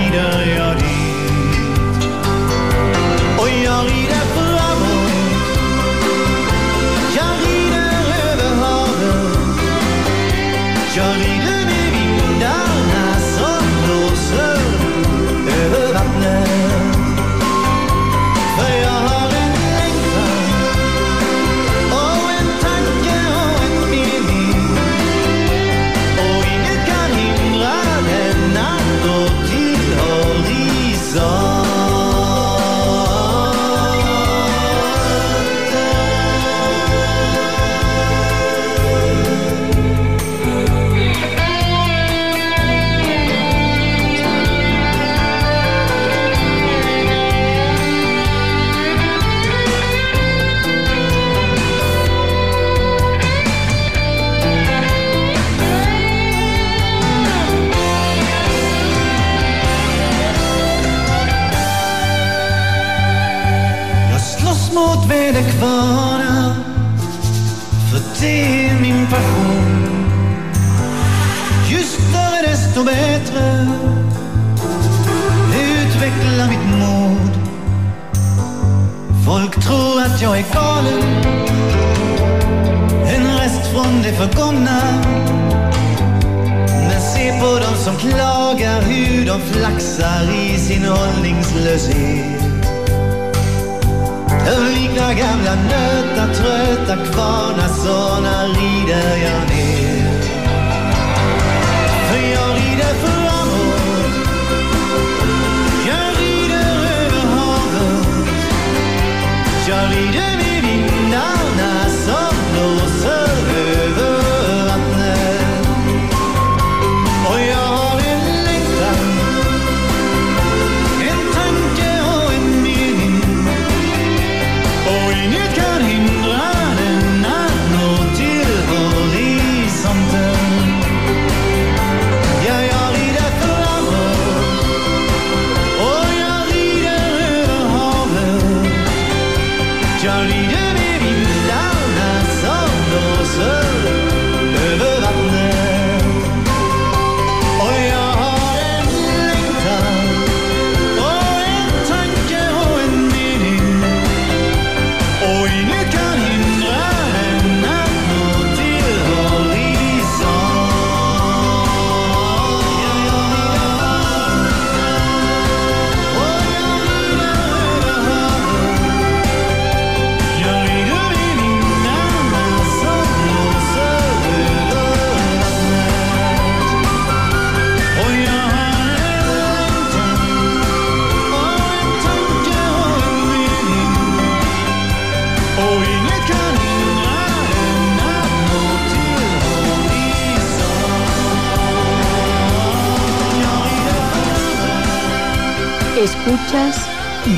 tror att jag är galen, en rest från det förgångna. Men se på dem som klagar hur de flaxar i sin hållningslöshet. De liknar gamla nöta trötta kvarnar såna rider jag ner. För jag rider för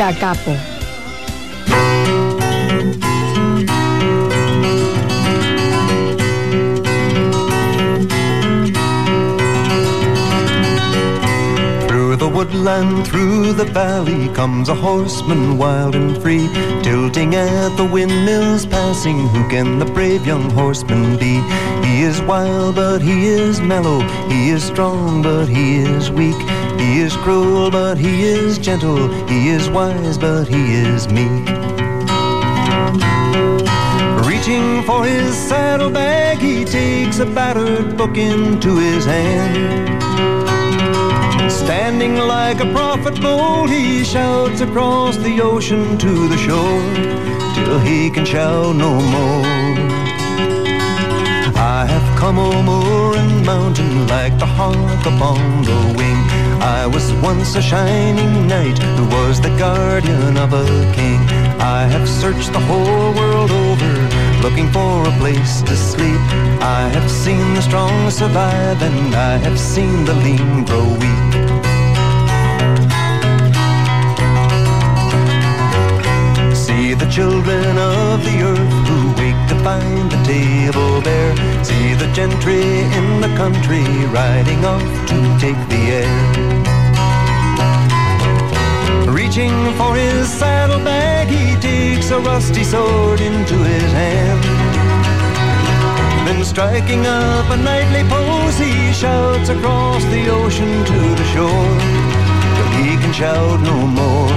Da Capo. Through the woodland, through the valley comes a horseman wild and free, tilting at the windmills passing. Who can the brave young horseman be? He is wild, but he is mellow. He is strong, but he is weak. He is cruel, but he is gentle. He is wise, but he is meek. Reaching for his saddlebag, he takes a battered book into his hand. Standing like a prophet bold, he shouts across the ocean to the shore till he can shout no more. I have come over and mountain like the hawk upon the wing. I was once a shining knight who was the guardian of a king. I have searched the whole world over, looking for a place to sleep. I have seen the strong survive, and I have seen the lean grow weak. See the children of the earth who wake to find the table bare. See the gentry in the country riding off to take the air. Reaching for his saddlebag, he takes a rusty sword into his hand. Then striking up a knightly pose, he shouts across the ocean to the shore. but he can shout no more.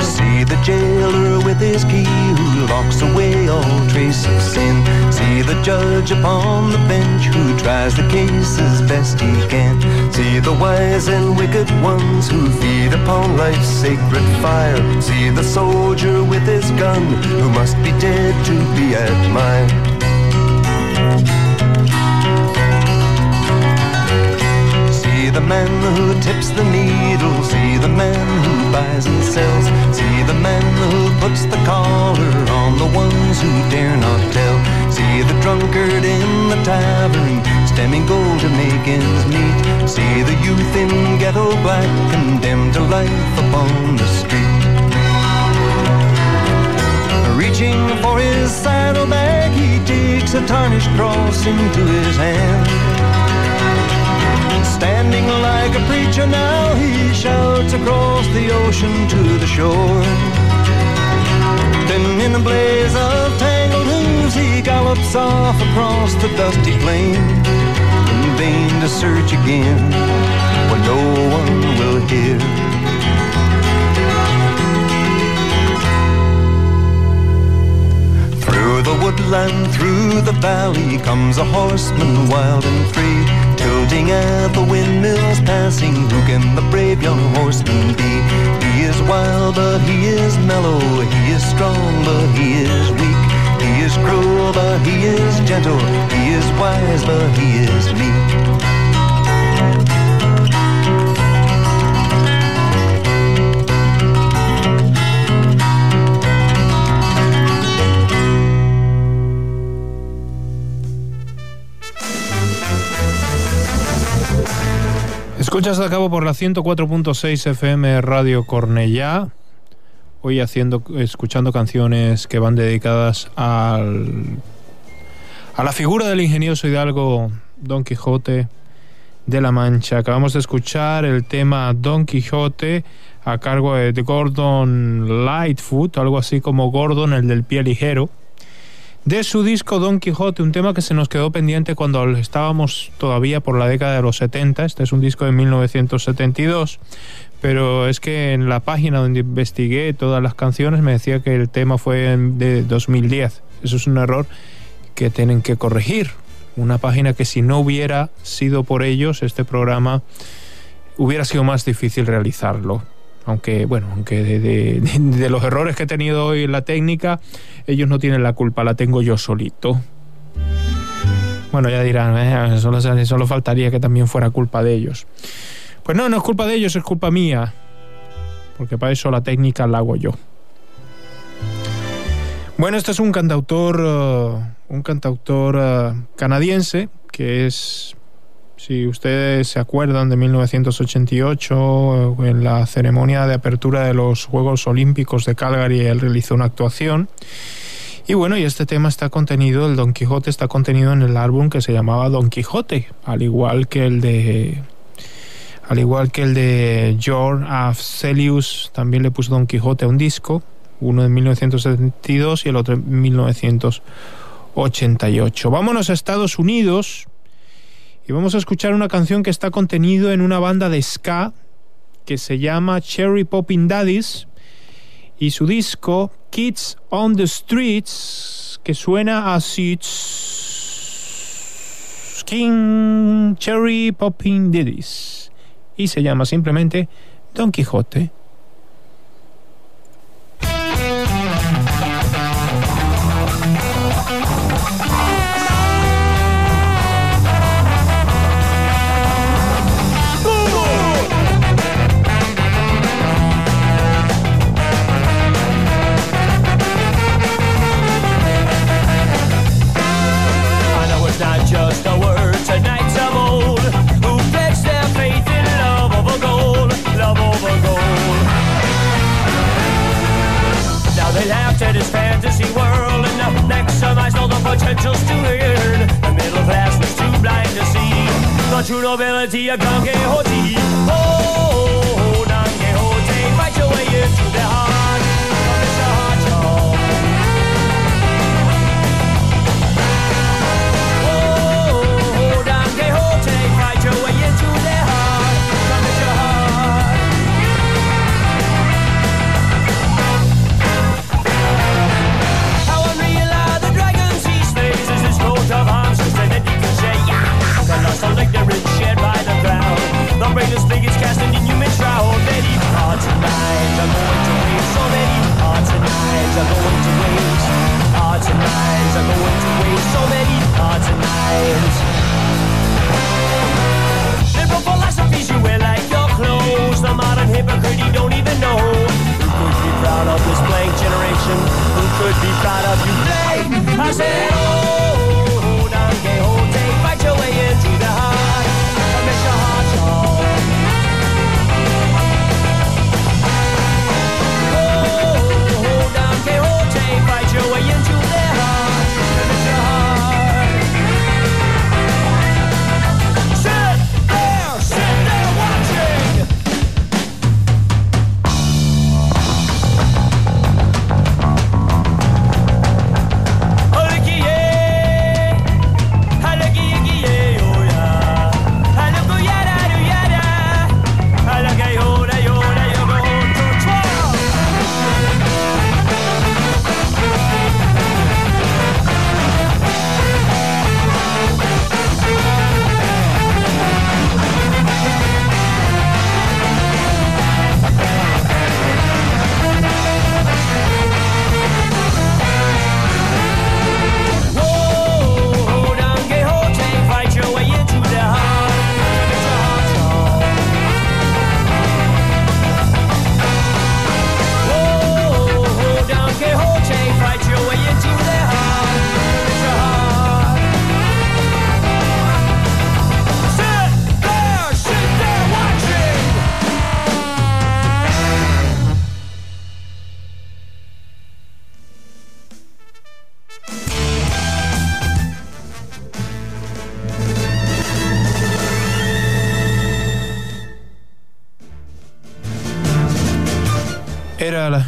See the jailer with his key locks away all trace of sin. See the judge upon the bench who tries the case as best he can. See the wise and wicked ones who feed upon life's sacred fire. See the soldier with his gun who must be dead to be admired. See the man who tips the needle. See the man who buys and sells. See the man who puts the ones who dare not tell. See the drunkard in the tavern, stemming gold to make ends meet. See the youth in ghetto black, condemned to life upon the street. Reaching for his saddlebag, he takes a tarnished cross into his hand. Standing like a preacher now, he shouts across the ocean to the shore. Then in a blaze of tangled hooves, he gallops off across the dusty plain. In vain to search again, when no one will hear. Through the woodland, through the valley comes a horseman wild and free, tilting at the windmills passing. Who can the brave young horseman be? He is wild, but he is mellow. He is strong, but he is weak. He is cruel, but he is gentle. He is wise, but he is meek. Escuchas de cabo por la 104.6 FM Radio Cornellá. Hoy haciendo, escuchando canciones que van dedicadas al, a la figura del ingenioso hidalgo Don Quijote de la Mancha. Acabamos de escuchar el tema Don Quijote a cargo de Gordon Lightfoot, algo así como Gordon, el del pie ligero, de su disco Don Quijote, un tema que se nos quedó pendiente cuando estábamos todavía por la década de los 70. Este es un disco de 1972, pero es que en la página donde investigué todas las canciones me decía que el tema fue de 2010. Eso es un error que tienen que corregir. Una página que si no hubiera sido por ellos, este programa hubiera sido más difícil realizarlo. Aunque, bueno, aunque <laughs> de, los errores que he tenido hoy en la técnica, ellos no tienen la culpa, la tengo yo solito. Bueno, ya dirán, "Eh, solo, solo faltaría que también fuera culpa de ellos. Pues no, no es culpa de ellos, es culpa mía. Porque para eso la técnica la hago yo. Bueno, este es un cantautor, eh, un cantautor eh, canadiense que es, si ustedes se acuerdan, de 1988, eh, en la ceremonia de apertura de los Juegos Olímpicos de Calgary, él realizó una actuación. Y bueno, y este tema está contenido, el Don Quijote está contenido en el álbum que se llamaba Don Quijote, al igual que el de al igual que el de George Afzelius, también le puso Don Quijote a un disco, uno en 1972 y el otro en 1988. Vámonos a Estados Unidos y vamos a escuchar una canción que está contenido en una banda de ska que se llama Cherry Poppin' Daddies y su disco Kids on the Streets que suena así King Cherry Poppin' Daddies y se llama simplemente Don Quijote.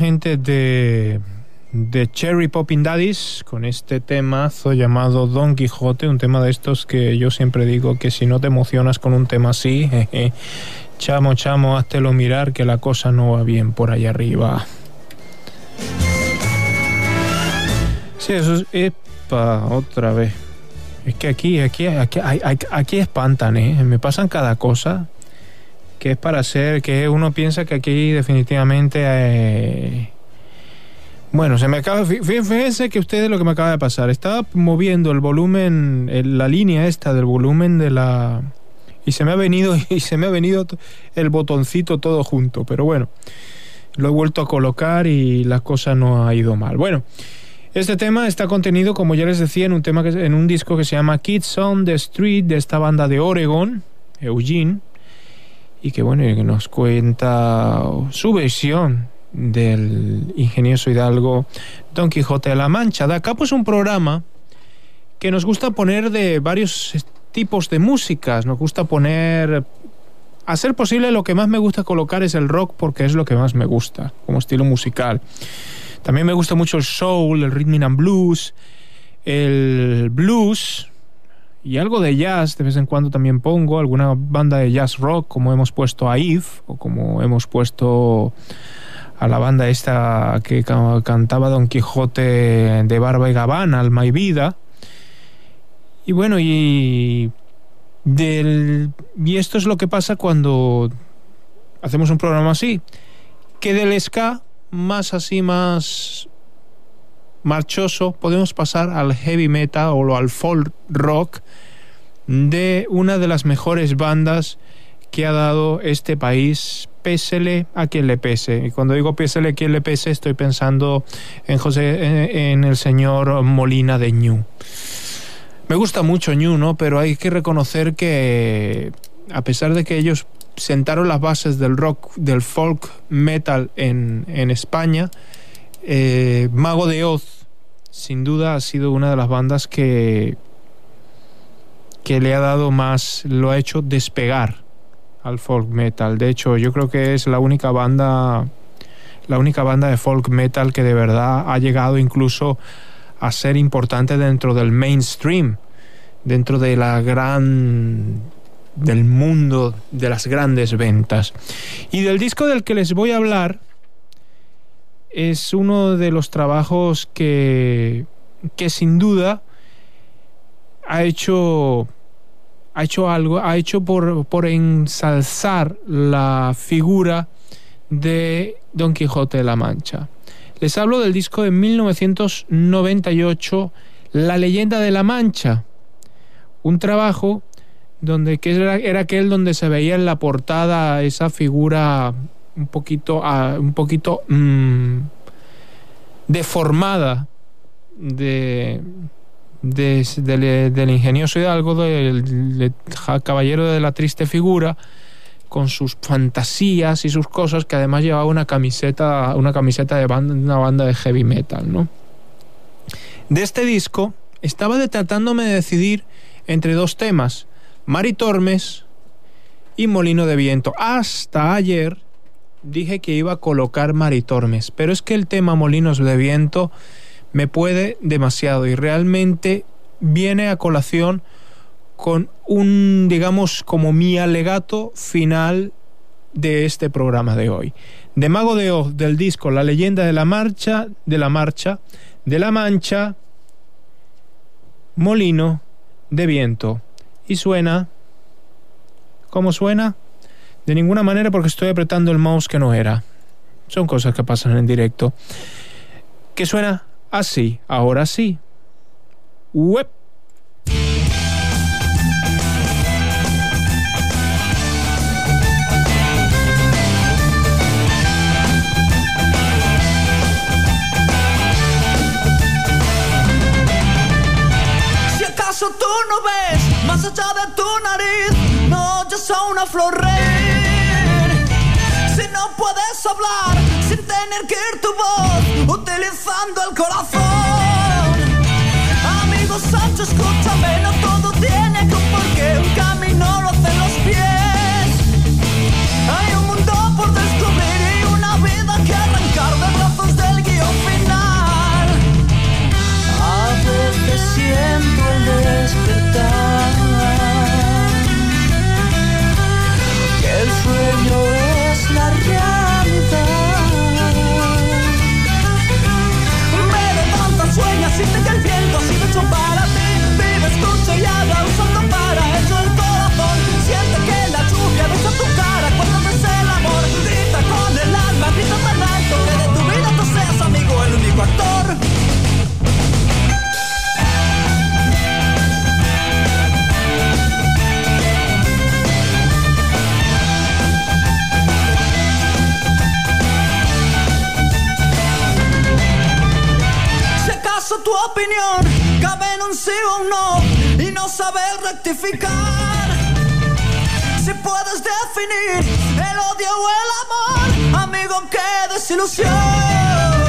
Gente de, Cherry Popping Daddies con este temazo llamado Don Quijote, un tema de estos que yo siempre digo que si no te emocionas con un tema así, <laughs> jeje, chamo, chamo, háztelo mirar que la cosa no va bien por allá arriba. Sí, eso es... Epa, otra vez. Es que aquí, aquí, aquí, aquí, aquí espantan, ¿eh? Me pasan cada cosa que es para hacer, que uno piensa que aquí definitivamente... eh, Bueno, se me acaba... fí- fí- Fíjense que ustedes lo que me acaba de pasar. Estaba moviendo el volumen, la línea esta del volumen de la... Y se me ha venido, <laughs> y se me ha venido el botoncito todo junto. Pero bueno, lo he vuelto a colocar y la cosa no ha ido mal. Bueno, este tema está contenido, como ya les decía, en un tema que, en un disco que se llama Kids on the Street de esta banda de Oregon, Eugene, y que bueno, y que nos cuenta su versión del ingenioso hidalgo Don Quijote de la Mancha. Da acá pues un programa que nos gusta poner de varios tipos de músicas, nos gusta poner a ser posible lo que más me gusta colocar es el rock porque es lo que más me gusta como estilo musical. También me gusta mucho el soul, el rhythm and blues, el blues y algo de jazz de vez en cuando también pongo, alguna banda de jazz rock como hemos puesto a Eve o como hemos puesto a la banda esta que ca- cantaba Don Quijote de Barba y Gabán, Alma y Vida. Y bueno, y del y esto es lo que pasa cuando hacemos un programa así, que del ska más así más marchoso podemos pasar al heavy metal o al folk rock de una de las mejores bandas que ha dado este país, pésele a quien le pese. Y cuando digo pésele a quien le pese, estoy pensando en José, en, el señor Molina de Ñu. Me gusta mucho Ñu, ¿no? Pero hay que reconocer que a pesar de que ellos sentaron las bases del rock, del folk metal en España, eh, Mago de Oz, sin duda, ha sido una de las bandas que, que le ha dado más, lo ha hecho despegar al folk metal. De hecho, yo creo que es la única banda, la única banda de folk metal que de verdad ha llegado incluso a ser importante dentro del mainstream, dentro de la gran del mundo de las grandes ventas. Y del disco del que les voy a hablar es uno de los trabajos que, que sin duda ha hecho ha hecho algo, ha hecho por, por ensalzar la figura de Don Quijote de la Mancha. Les hablo del disco de 1998, La leyenda de la Mancha, un trabajo donde que era, era aquel donde se veía en la portada esa figura un poquito, ah, un poquito mm, deformada de, de- del, ingenioso Hidalgo, del, caballero de la triste figura, con sus fantasías y sus cosas, que además llevaba una camiseta, una camiseta de banda, una banda de heavy metal, ¿no? De este disco estaba tratándome de decidir entre dos temas, Mari Tormes y Molino de Viento. Hasta ayer dije que iba a colocar Mari Tormes, pero es que el tema Molinos de Viento me puede demasiado y realmente viene a colación con un, digamos, como mi alegato final de este programa de hoy. De Mago de Oz, del disco La leyenda de la marcha, de la marcha, de la mancha, molino de viento. Y suena... ¿Cómo suena? De ninguna manera porque estoy apretando el mouse que no era. Son cosas que pasan en directo. Que suena así, ahora sí. Web. Si acaso tú no ves más allá de tu nariz, a una flor reír. Si no puedes hablar sin tener que ir tu voz, utilizando el corazón. Opinión cabe en un sí o un no y no saber rectificar. Si puedes definir el odio o el amor, amigo, qué desilusión.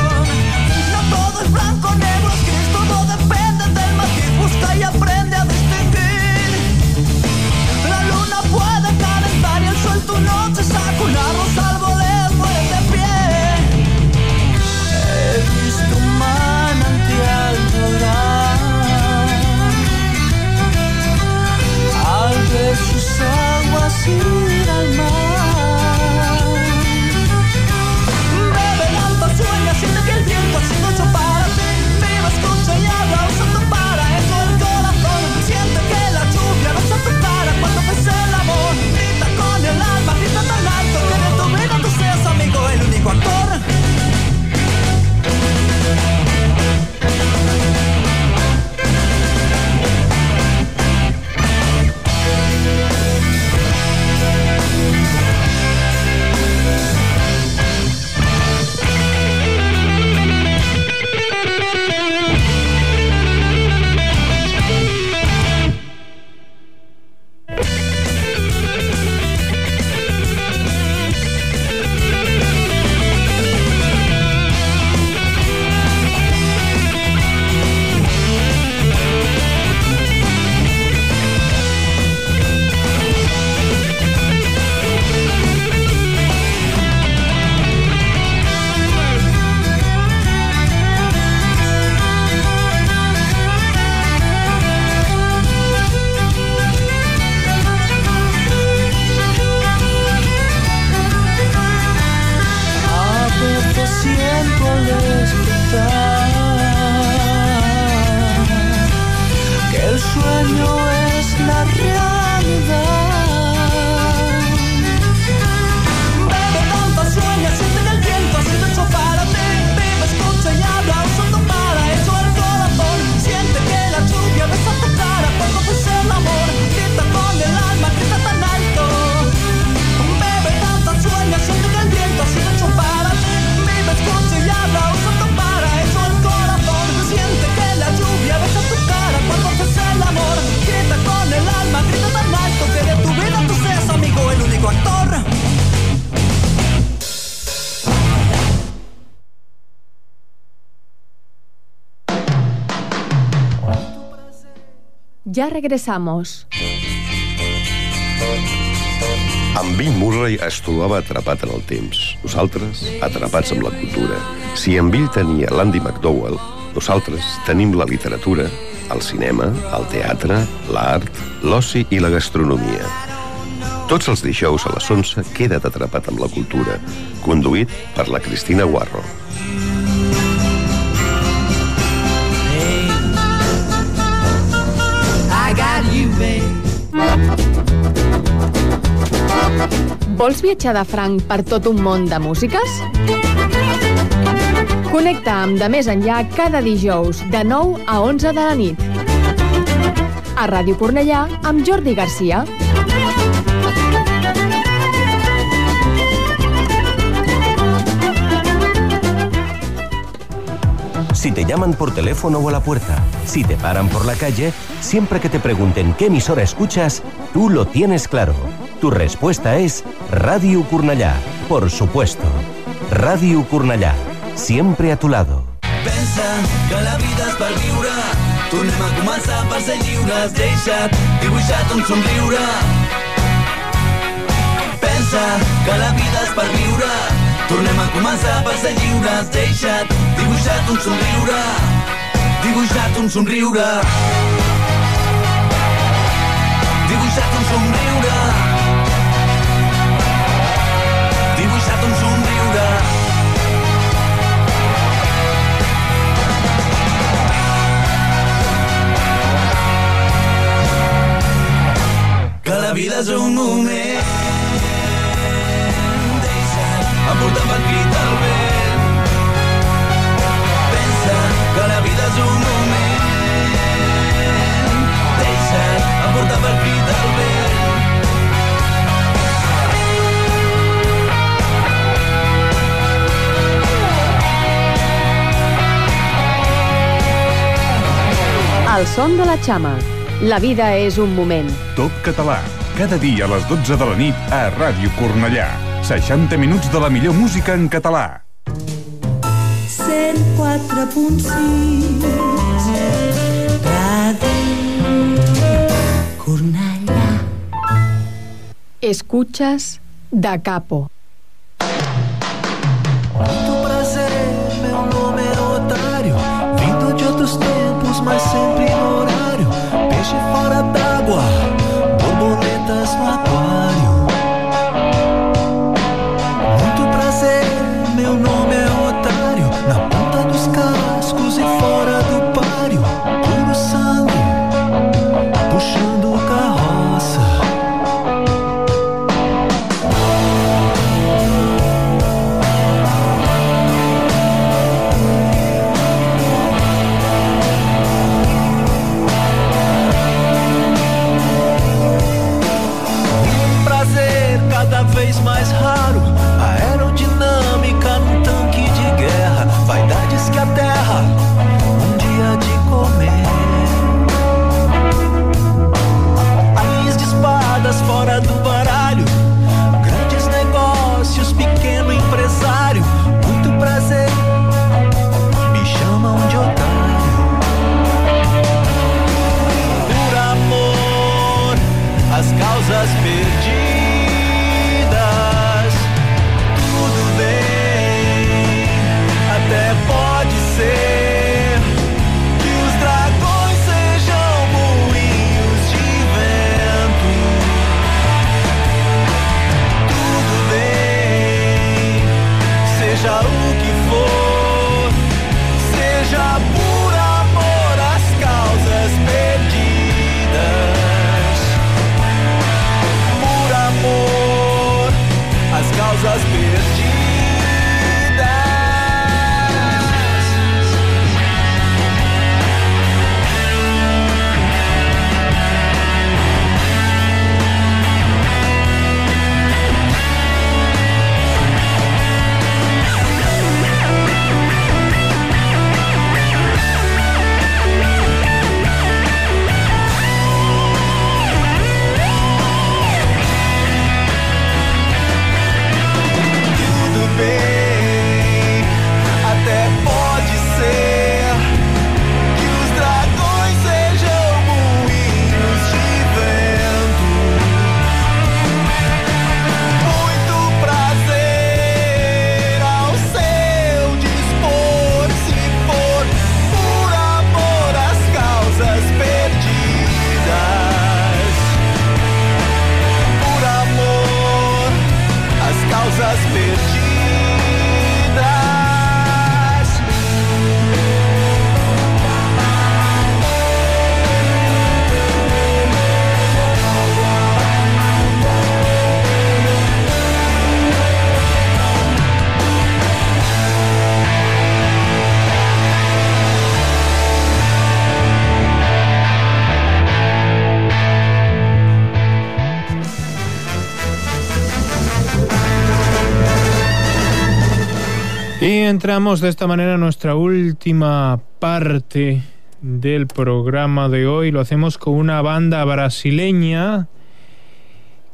Ya regresamos. En Bill Murray es trobava atrapat en el temps. Nosaltres, atrapats amb la cultura. Si en Bill tenia l'Andy McDowell, nosaltres tenim la literatura, el cinema, el teatre, l'art, l'oci i la gastronomia. Tots els dijous a les 11 queda't atrapat amb la cultura, conduït per la Cristina Guarro. Vols viatjar de franc per tot un món de músiques? Connecta amb De Més Enllà cada dijous de 9 a 11 de la nit. A Ràdio Cornellà amb Jordi Garcia. Si te llaman por teléfono o a la puerta, si te paran por la calle, siempre que te pregunten qué emisora escuchas, tú lo tienes claro. Tu respuesta es Radio Curnallà, por supuesto. Radio Curnallà, siempre a tu lado. Pensa que la vida és per viure. Tornem a començar per ser lliures. Deixa't dibuixat un somriure. Pensa que la vida és per viure. Tornem a començar per ser lliures. Deixa't dibuixat un somriure. Dibuixat un somriure. Dibuixat un somriure. Vida és un moment. Deixa't emportar pel crit del vent. Pensa que la vida és un moment. Deixa't emportar pel crit del vent. El son de la xama. La vida és un moment. Tot català. Cada dia a les 12 de la nit a Ràdio Cornellà. 60 minuts de la millor música en català. 104.6 Ràdio Cornellà Escuchas Da Capo. Muito prazer, entramos de esta manera a nuestra última parte del programa de hoy. Lo hacemos con una banda brasileña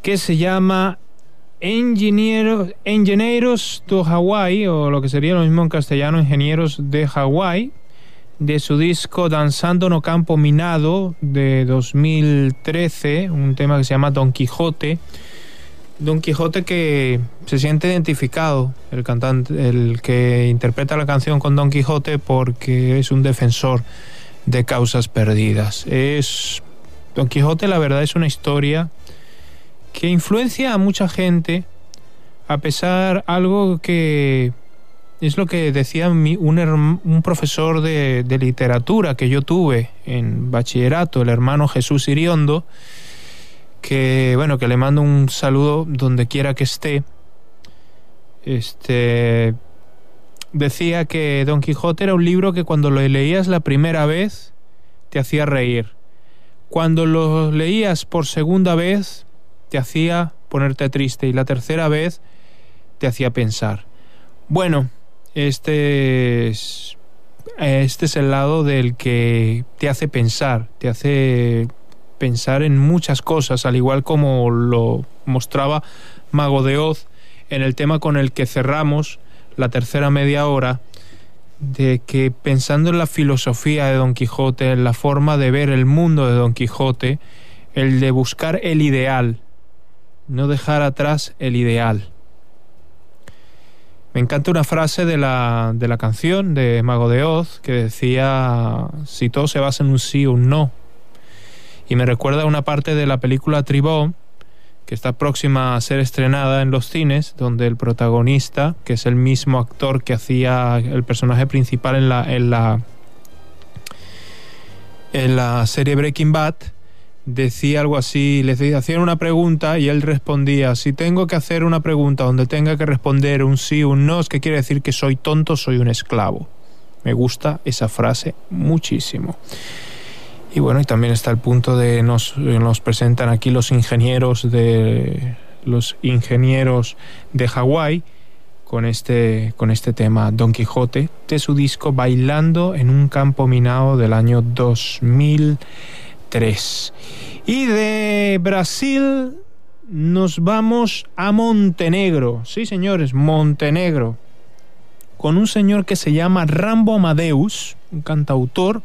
que se llama Engenheiros do Hawaii, o lo que sería lo mismo en castellano, Ingenieros de Hawái, de su disco Danzando no Campo Minado de 2013, un tema que se llama Don Quijote. Don Quijote que se siente identificado, el cantante, el que interpreta la canción con Don Quijote porque es un defensor de causas perdidas. Es Don Quijote, la verdad, es una historia que influencia a mucha gente, a pesar algo que es lo que decía mi- un, un profesor de, de literatura que yo tuve en bachillerato, el hermano Jesús Iriondo, que bueno, que le mando un saludo donde quiera que esté. Este decía que Don Quijote era un libro que cuando lo leías la primera vez te hacía reír. Cuando lo leías por segunda vez te hacía ponerte triste y la tercera vez te hacía pensar. Bueno, este es este es el lado del que te hace pensar, te hace pensar en muchas cosas, al igual como lo mostraba Mago de Oz en el tema con el que cerramos la tercera media hora, de que pensando en la filosofía de Don Quijote, en la forma de ver el mundo de Don Quijote, el de buscar el ideal, no dejar atrás el ideal. Me encanta una frase de la, de la canción de Mago de Oz que decía, si todo se basa en un sí o un no. Y me recuerda una parte de la película Tribó, que está próxima a ser estrenada en los cines, donde el protagonista, que es el mismo actor que hacía el personaje principal en la, en la, en la serie Breaking Bad, decía algo así, le hacían una pregunta y él respondía, si tengo que hacer una pregunta donde tenga que responder un sí o un no, es que quiere decir que soy tonto, soy un esclavo. Me gusta esa frase muchísimo. Y bueno, y también está el punto de nos, nos presentan aquí los ingenieros de los ingenieros de Hawái con este, con este tema Don Quijote de su disco Bailando en un campo minado del año 2003. Y de Brasil nos vamos a Montenegro. Sí, señores, Montenegro. Con un señor que se llama Rambo Amadeus, un cantautor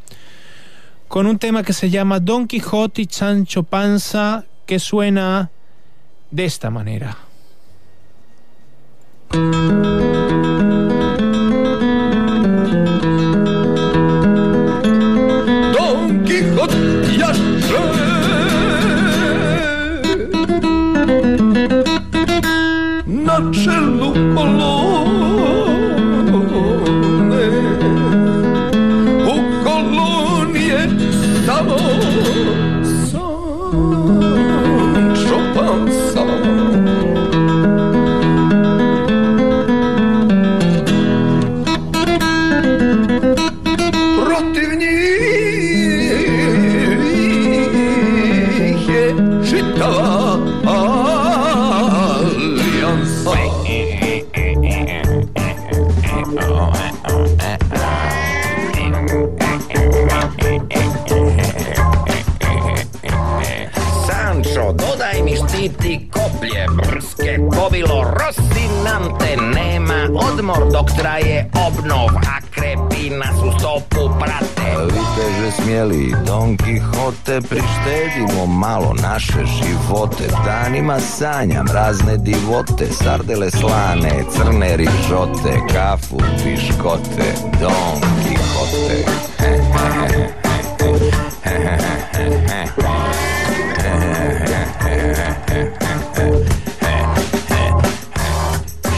con un tema que se llama Don Quijote y Sancho Panza, que suena de esta manera. Štiti koplje brske Kobilo Rosinante nema. Odmor dok traje obnov. A krepi nas u stopu prate. Viteže smjeli Don Quixote Prištedimo malo naše živote. Danima sanjam razne divote Sardele slane, crne rižote Kafu, piškote. Don Quixote <laughs>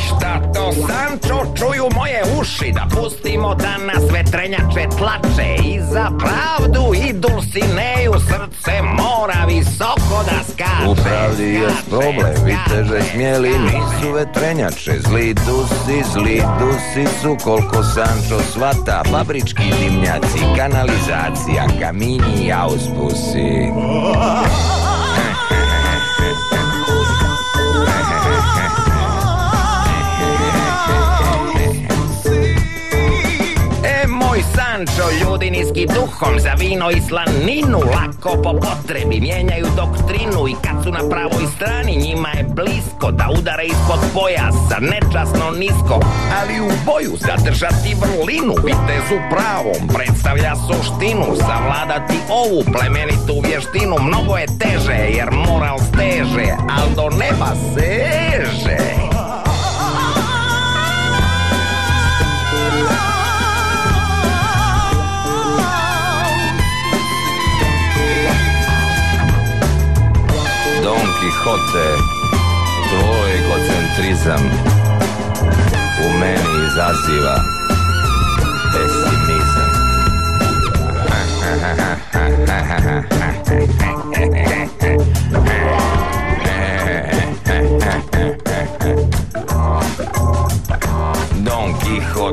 Šta to Sancho čuju moje uši Da pustimo da nas vetrenjače tlače I za pravdu i Dulcineju Srce mora visoko da skače. U pravdi je problem, viteže smjeli nisu vetrenjače. Zli dusi, zli dusi su koliko Sancho svata Fabrički dimnjaci, kanalizacija, kaminji i auspusi <laughs> Sancho, ljudi niski duhom Za vino i slaninu. Lako po potrebi mijenjaju doktrinu I kad su na pravoj strani Njima je blisko da udare ispod pojasa Nečasno nisko. Ali u boju zadržati vrlinu Vitezu pravom predstavlja suštinu. Savladati ovu plemenitu vještinu Mnogo je teže jer moral steže Al do neba seže skote Tvoj egocentrizam U meni izaziva Pesimizam. Ha ha ha ha ha ha ha ha ha ha ha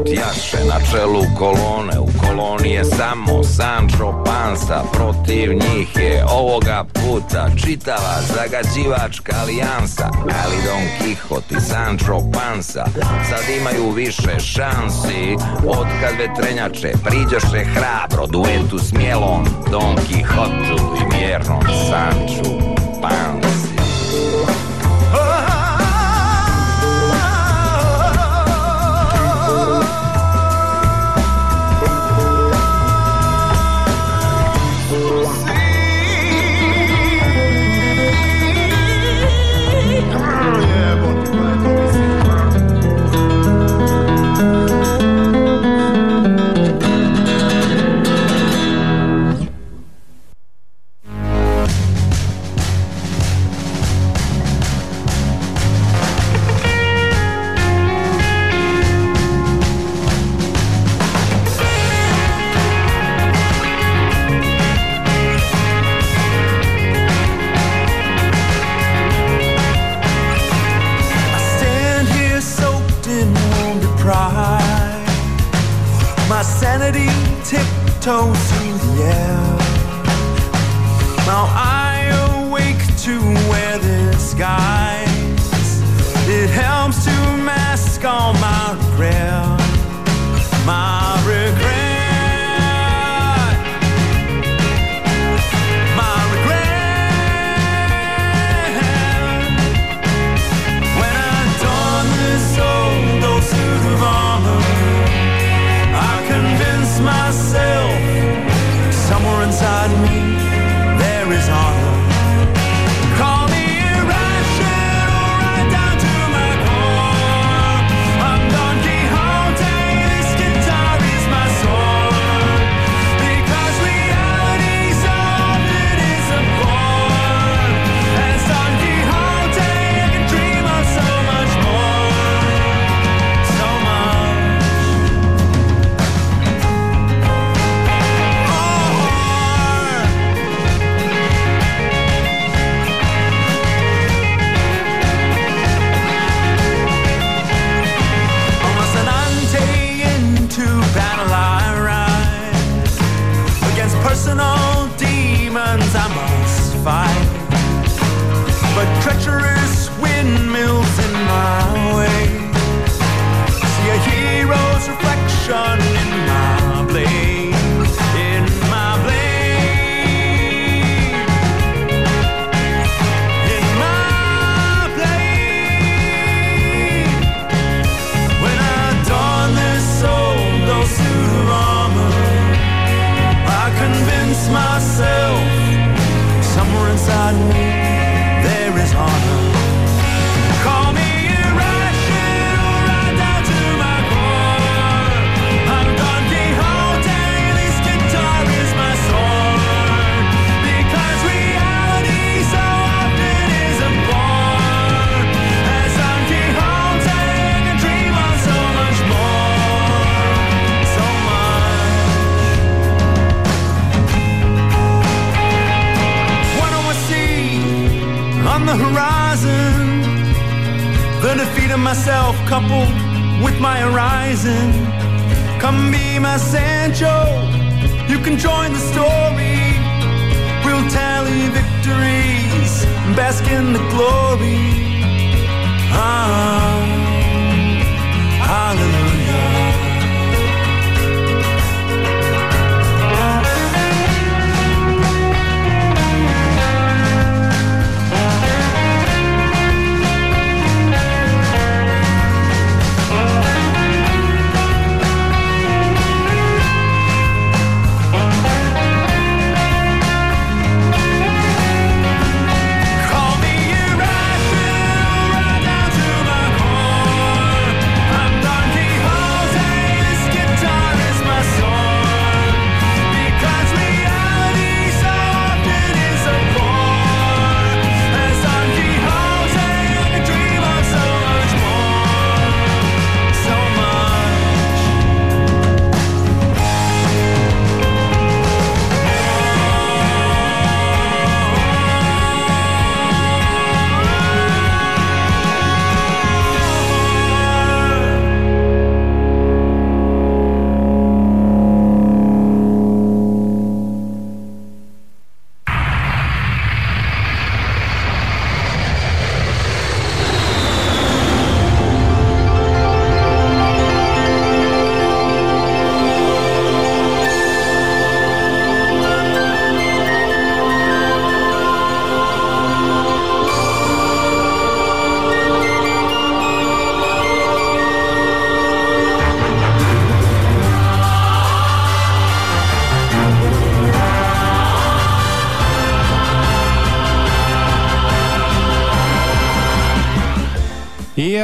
Quixote jaše na čelu kolone U koloni je samo Sancho Panza Protiv njih je ovoga puta Čitava zagađivačka alijansa. Ali Don Quixote i Sancho Panza Sad imaju više šansi. Od kad vetrenjače priđoše hrabro duetu s Don Quixotu i vjernom Sanču Pansi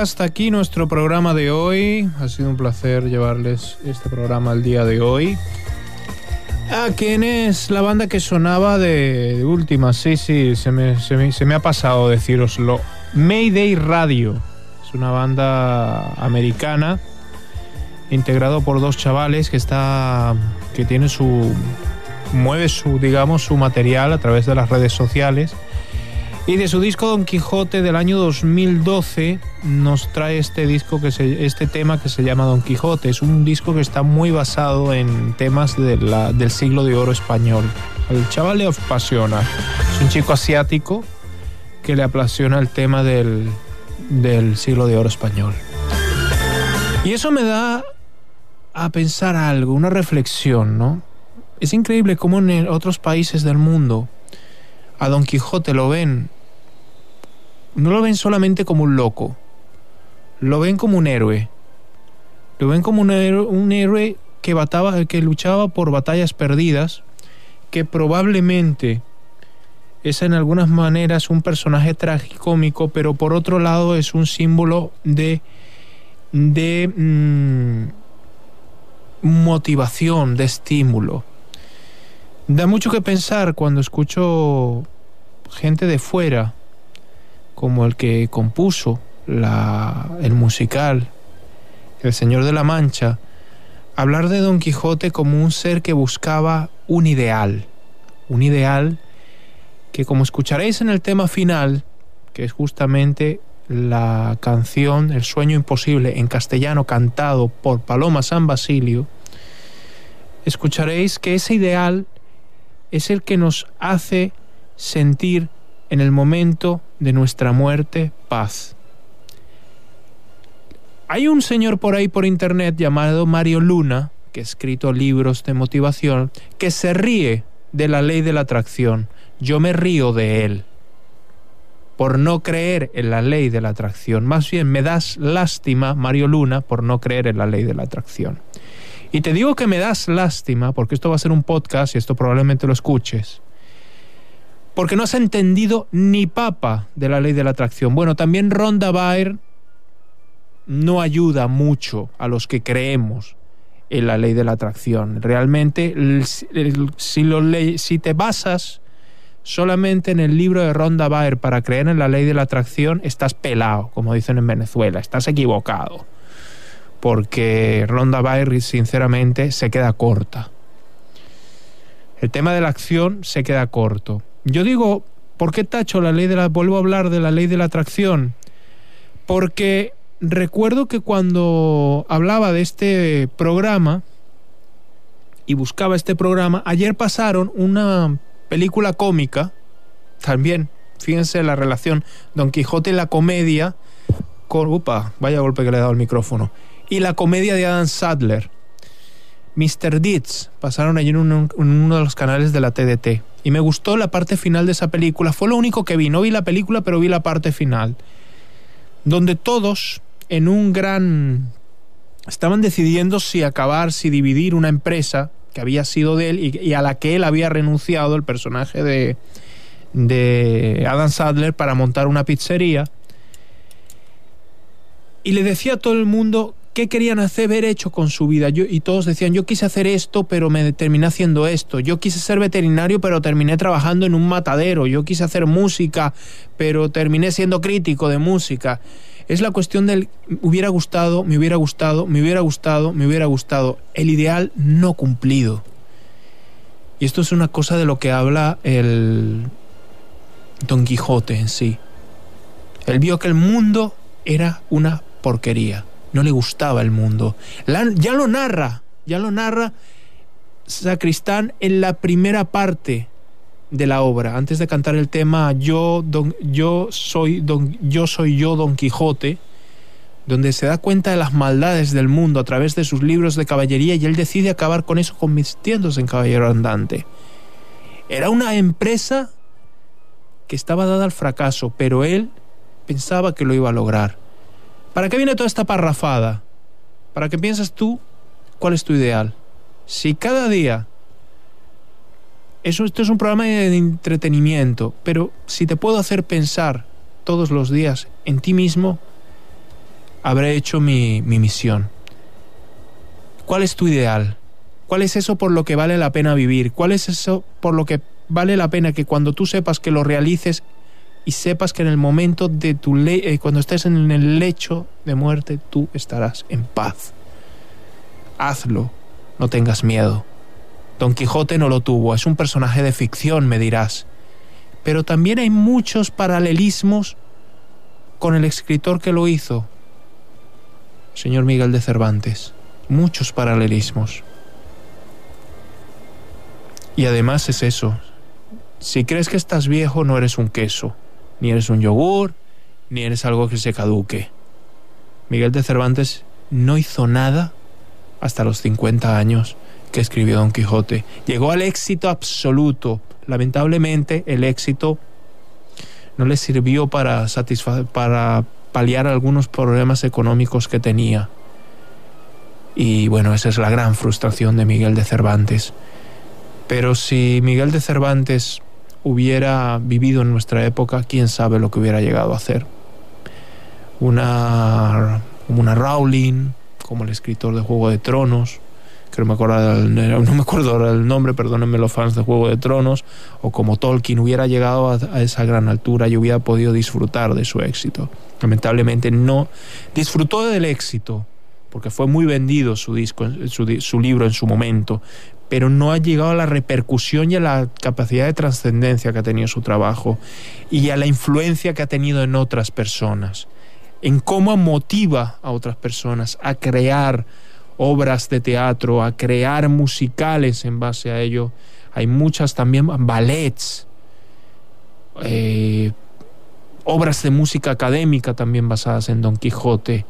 hasta aquí nuestro programa de hoy. Ha sido un placer llevarles este programa al día de hoy. ¿A quién es la banda que sonaba de, última? Sí, sí, se me ha pasado deciroslo. Mayday Radio. Es una banda americana integrado por dos chavales que está que tiene su mueve su digamos su material a través de las redes sociales y de su disco Don Quijote del año 2012 nos trae este disco que se, este tema que se llama Don Quijote. Es un disco que está muy basado en temas del siglo de oro español. Al chaval le apasiona. Es un chico asiático que le apasiona el tema del, del siglo de oro español. Y eso me da a pensar algo, una reflexión, ¿no? Es increíble cómo en otros países del mundo a Don Quijote lo ven, no lo ven solamente como un loco, lo ven como un héroe. Lo ven como un héroe, un héroe que, luchaba por batallas perdidas, que probablemente es en algunas maneras un personaje tragicómico, pero por otro lado es un símbolo de, de mm, motivación, de estímulo. Da mucho que pensar cuando escucho gente de fuera, como el que compuso la, el musical, El Señor de la Mancha, hablar de Don Quijote como un ser que buscaba un ideal, un ideal que como escucharéis en el tema final, que es justamente la canción El sueño imposible en castellano cantado por Paloma San Basilio, escucharéis que ese ideal es el que nos hace sentir en el momento de nuestra muerte paz. Hay un señor por ahí por internet llamado Mario Luna, que ha escrito libros de motivación, que se ríe de la ley de la atracción. Yo me río de él por no creer en la ley de la atracción. Más bien me das lástima, Mario Luna, por no creer en la ley de la atracción. Y te digo que me das lástima, porque esto va a ser un podcast y esto probablemente lo escuches, porque no has entendido ni papa de la ley de la atracción. Bueno, también Ronda Baer no ayuda mucho a los que creemos en la ley de la atracción. Realmente, si, lo si te basas solamente en el libro de Ronda Baer para creer en la ley de la atracción, estás pelado, como dicen en Venezuela, estás equivocado. Porque Ronda Baer, sinceramente, se queda corta. El tema de la acción se queda corto. Yo digo, ¿por qué tacho la ley de la... Vuelvo a hablar de la ley de la atracción? Porque recuerdo que cuando hablaba de este programa y buscaba este programa, ayer pasaron una película cómica, también, fíjense la relación Don Quijote y la comedia, con, upa, vaya golpe que le he dado al micrófono, y la comedia de Adam Sadler. Mr. Deeds pasaron allí en uno, de los canales de la TDT. Y me gustó la parte final de esa película. Fue lo único que vi. No vi la película, pero vi la parte final. Donde todos, en un gran... Estaban decidiendo si acabar, si dividir una empresa que había sido de él y, y a la que él había renunciado, el personaje de, de Adam Sadler, para montar una pizzería. Y le decía a todo el mundo qué querían hacer, haber hecho con su vida. Y todos decían, yo quise hacer esto, pero me terminé haciendo esto. Yo quise ser veterinario, pero terminé trabajando en un matadero. Yo quise hacer música, pero terminé siendo crítico de música. Es la cuestión del hubiera gustado, me hubiera gustado, me hubiera gustado, me hubiera gustado. El ideal no cumplido. Y esto es una cosa de lo que habla el Don Quijote en sí. Él vio que el mundo era una porquería. No le gustaba el mundo. Ya lo narra, ya lo narra Sacristán en la primera parte de la obra, antes de cantar el tema Yo, don, yo soy don, yo soy yo Don Quijote, donde se da cuenta de las maldades del mundo a través de sus libros de caballería y él decide acabar con eso convirtiéndose en caballero andante. Era una empresa que estaba dada al fracaso, pero él pensaba que lo iba a lograr. ¿Para qué viene toda esta parrafada? ¿Para que piensas tú cuál es tu ideal? Si cada día eso, esto es un programa de entretenimiento, pero si te puedo hacer pensar todos los días en ti mismo, habré hecho mi, mi misión. ¿Cuál es tu ideal? ¿Cuál es eso por lo que vale la pena vivir? ¿Cuál es eso por lo que vale la pena que cuando tú sepas que lo realices y sepas que en el momento de tu le eh, cuando estés en el lecho de muerte tú estarás en paz? Hazlo, no tengas miedo. Don Quijote no lo tuvo, es un personaje de ficción, me dirás. Pero también hay muchos paralelismos con el escritor que lo hizo, señor Miguel de Cervantes. Muchos paralelismos. Y además es eso. Si crees que estás viejo, no eres un queso, ni eres un yogur, ni eres algo que se caduque. Miguel de Cervantes no hizo nada hasta los 50 años que escribió Don Quijote. Llegó al éxito absoluto. Lamentablemente, el éxito no le sirvió para, para paliar algunos problemas económicos que tenía. Y bueno, esa es la gran frustración de Miguel de Cervantes. Pero si Miguel de Cervantes hubiera vivido en nuestra época, quién sabe lo que hubiera llegado a hacer. Una, una Rowling, como el escritor de Juego de Tronos, que no me acuerdo, el, no me acuerdo ahora el nombre, perdónenme los fans de Juego de Tronos, o como Tolkien hubiera llegado a, esa gran altura y hubiera podido disfrutar de su éxito. Lamentablemente no disfrutó del éxito, porque fue muy vendido su, disco, su, su libro en su momento, pero no ha llegado a la repercusión y a la capacidad de trascendencia que ha tenido su trabajo y a la influencia que ha tenido en otras personas, en cómo motiva a otras personas a crear obras de teatro, a crear musicales en base a ello. Hay muchas también ballets, eh, obras de música académica también basadas en Don Quijote,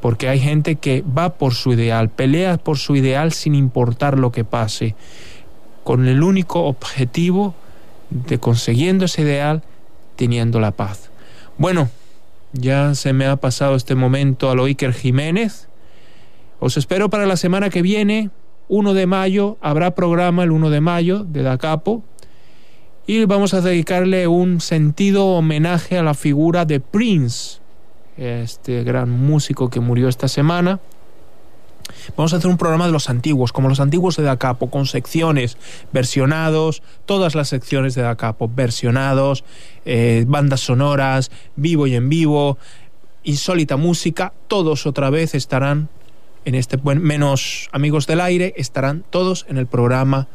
porque hay gente que va por su ideal, pelea por su ideal sin importar lo que pase, con el único objetivo de consiguiendo ese ideal, teniendo la paz. Bueno, ya se me ha pasado este momento a lo Iker Jiménez. Os espero para la semana que viene, 1 de mayo, habrá programa el 1 de mayo de Da Capo y vamos a dedicarle un sentido homenaje a la figura de Prince, este gran músico que murió esta semana. Vamos a hacer un programa de los antiguos, como los antiguos de Da Capo, con secciones, versionados, todas las secciones de Da Capo, versionados, eh, bandas sonoras, vivo y en vivo, insólita música, todos otra vez estarán en este, menos amigos del aire, estarán todos en el programa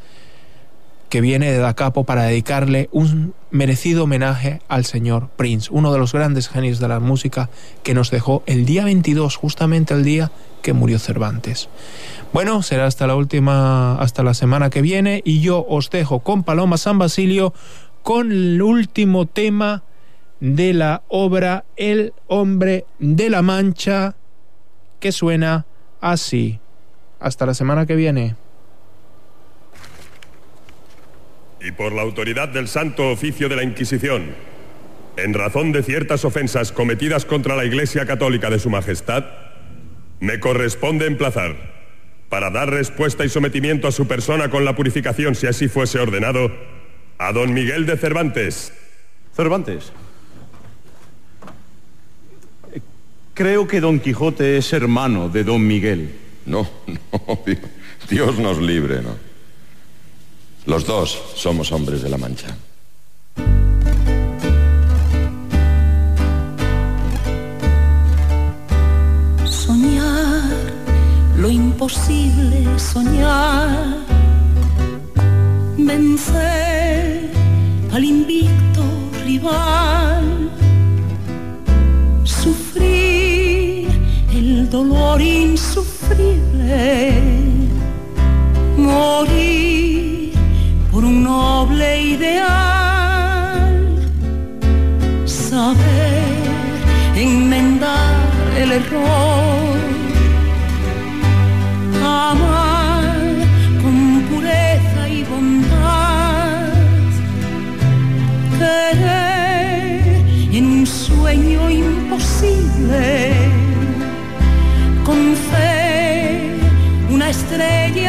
que viene de Da Capo para dedicarle un merecido homenaje al señor Prince, uno de los grandes genios de la música que nos dejó el día 22, justamente el día que murió Cervantes. Bueno, será hasta la última, hasta la semana que viene y yo os dejo con Paloma San Basilio con el último tema de la obra El hombre de la Mancha que suena así. Hasta la semana que viene. Y por la autoridad del Santo Oficio de la Inquisición, en razón de ciertas ofensas cometidas contra la Iglesia Católica de Su Majestad, me corresponde emplazar, para dar respuesta y sometimiento a su persona con la purificación, si así fuese ordenado, a don Miguel de Cervantes. Cervantes. Creo que don Quijote es hermano de don Miguel. No, <laughs> no, Dios nos libre, ¿no? Los dos somos hombres de la Mancha. Soñar lo imposible, soñar. Vencer al invicto rival. Sufrir el dolor insufrible. Morir por un noble ideal. Saber enmendar el error. Amar con pureza y bondad. Querer en un sueño imposible. Con fe, una estrella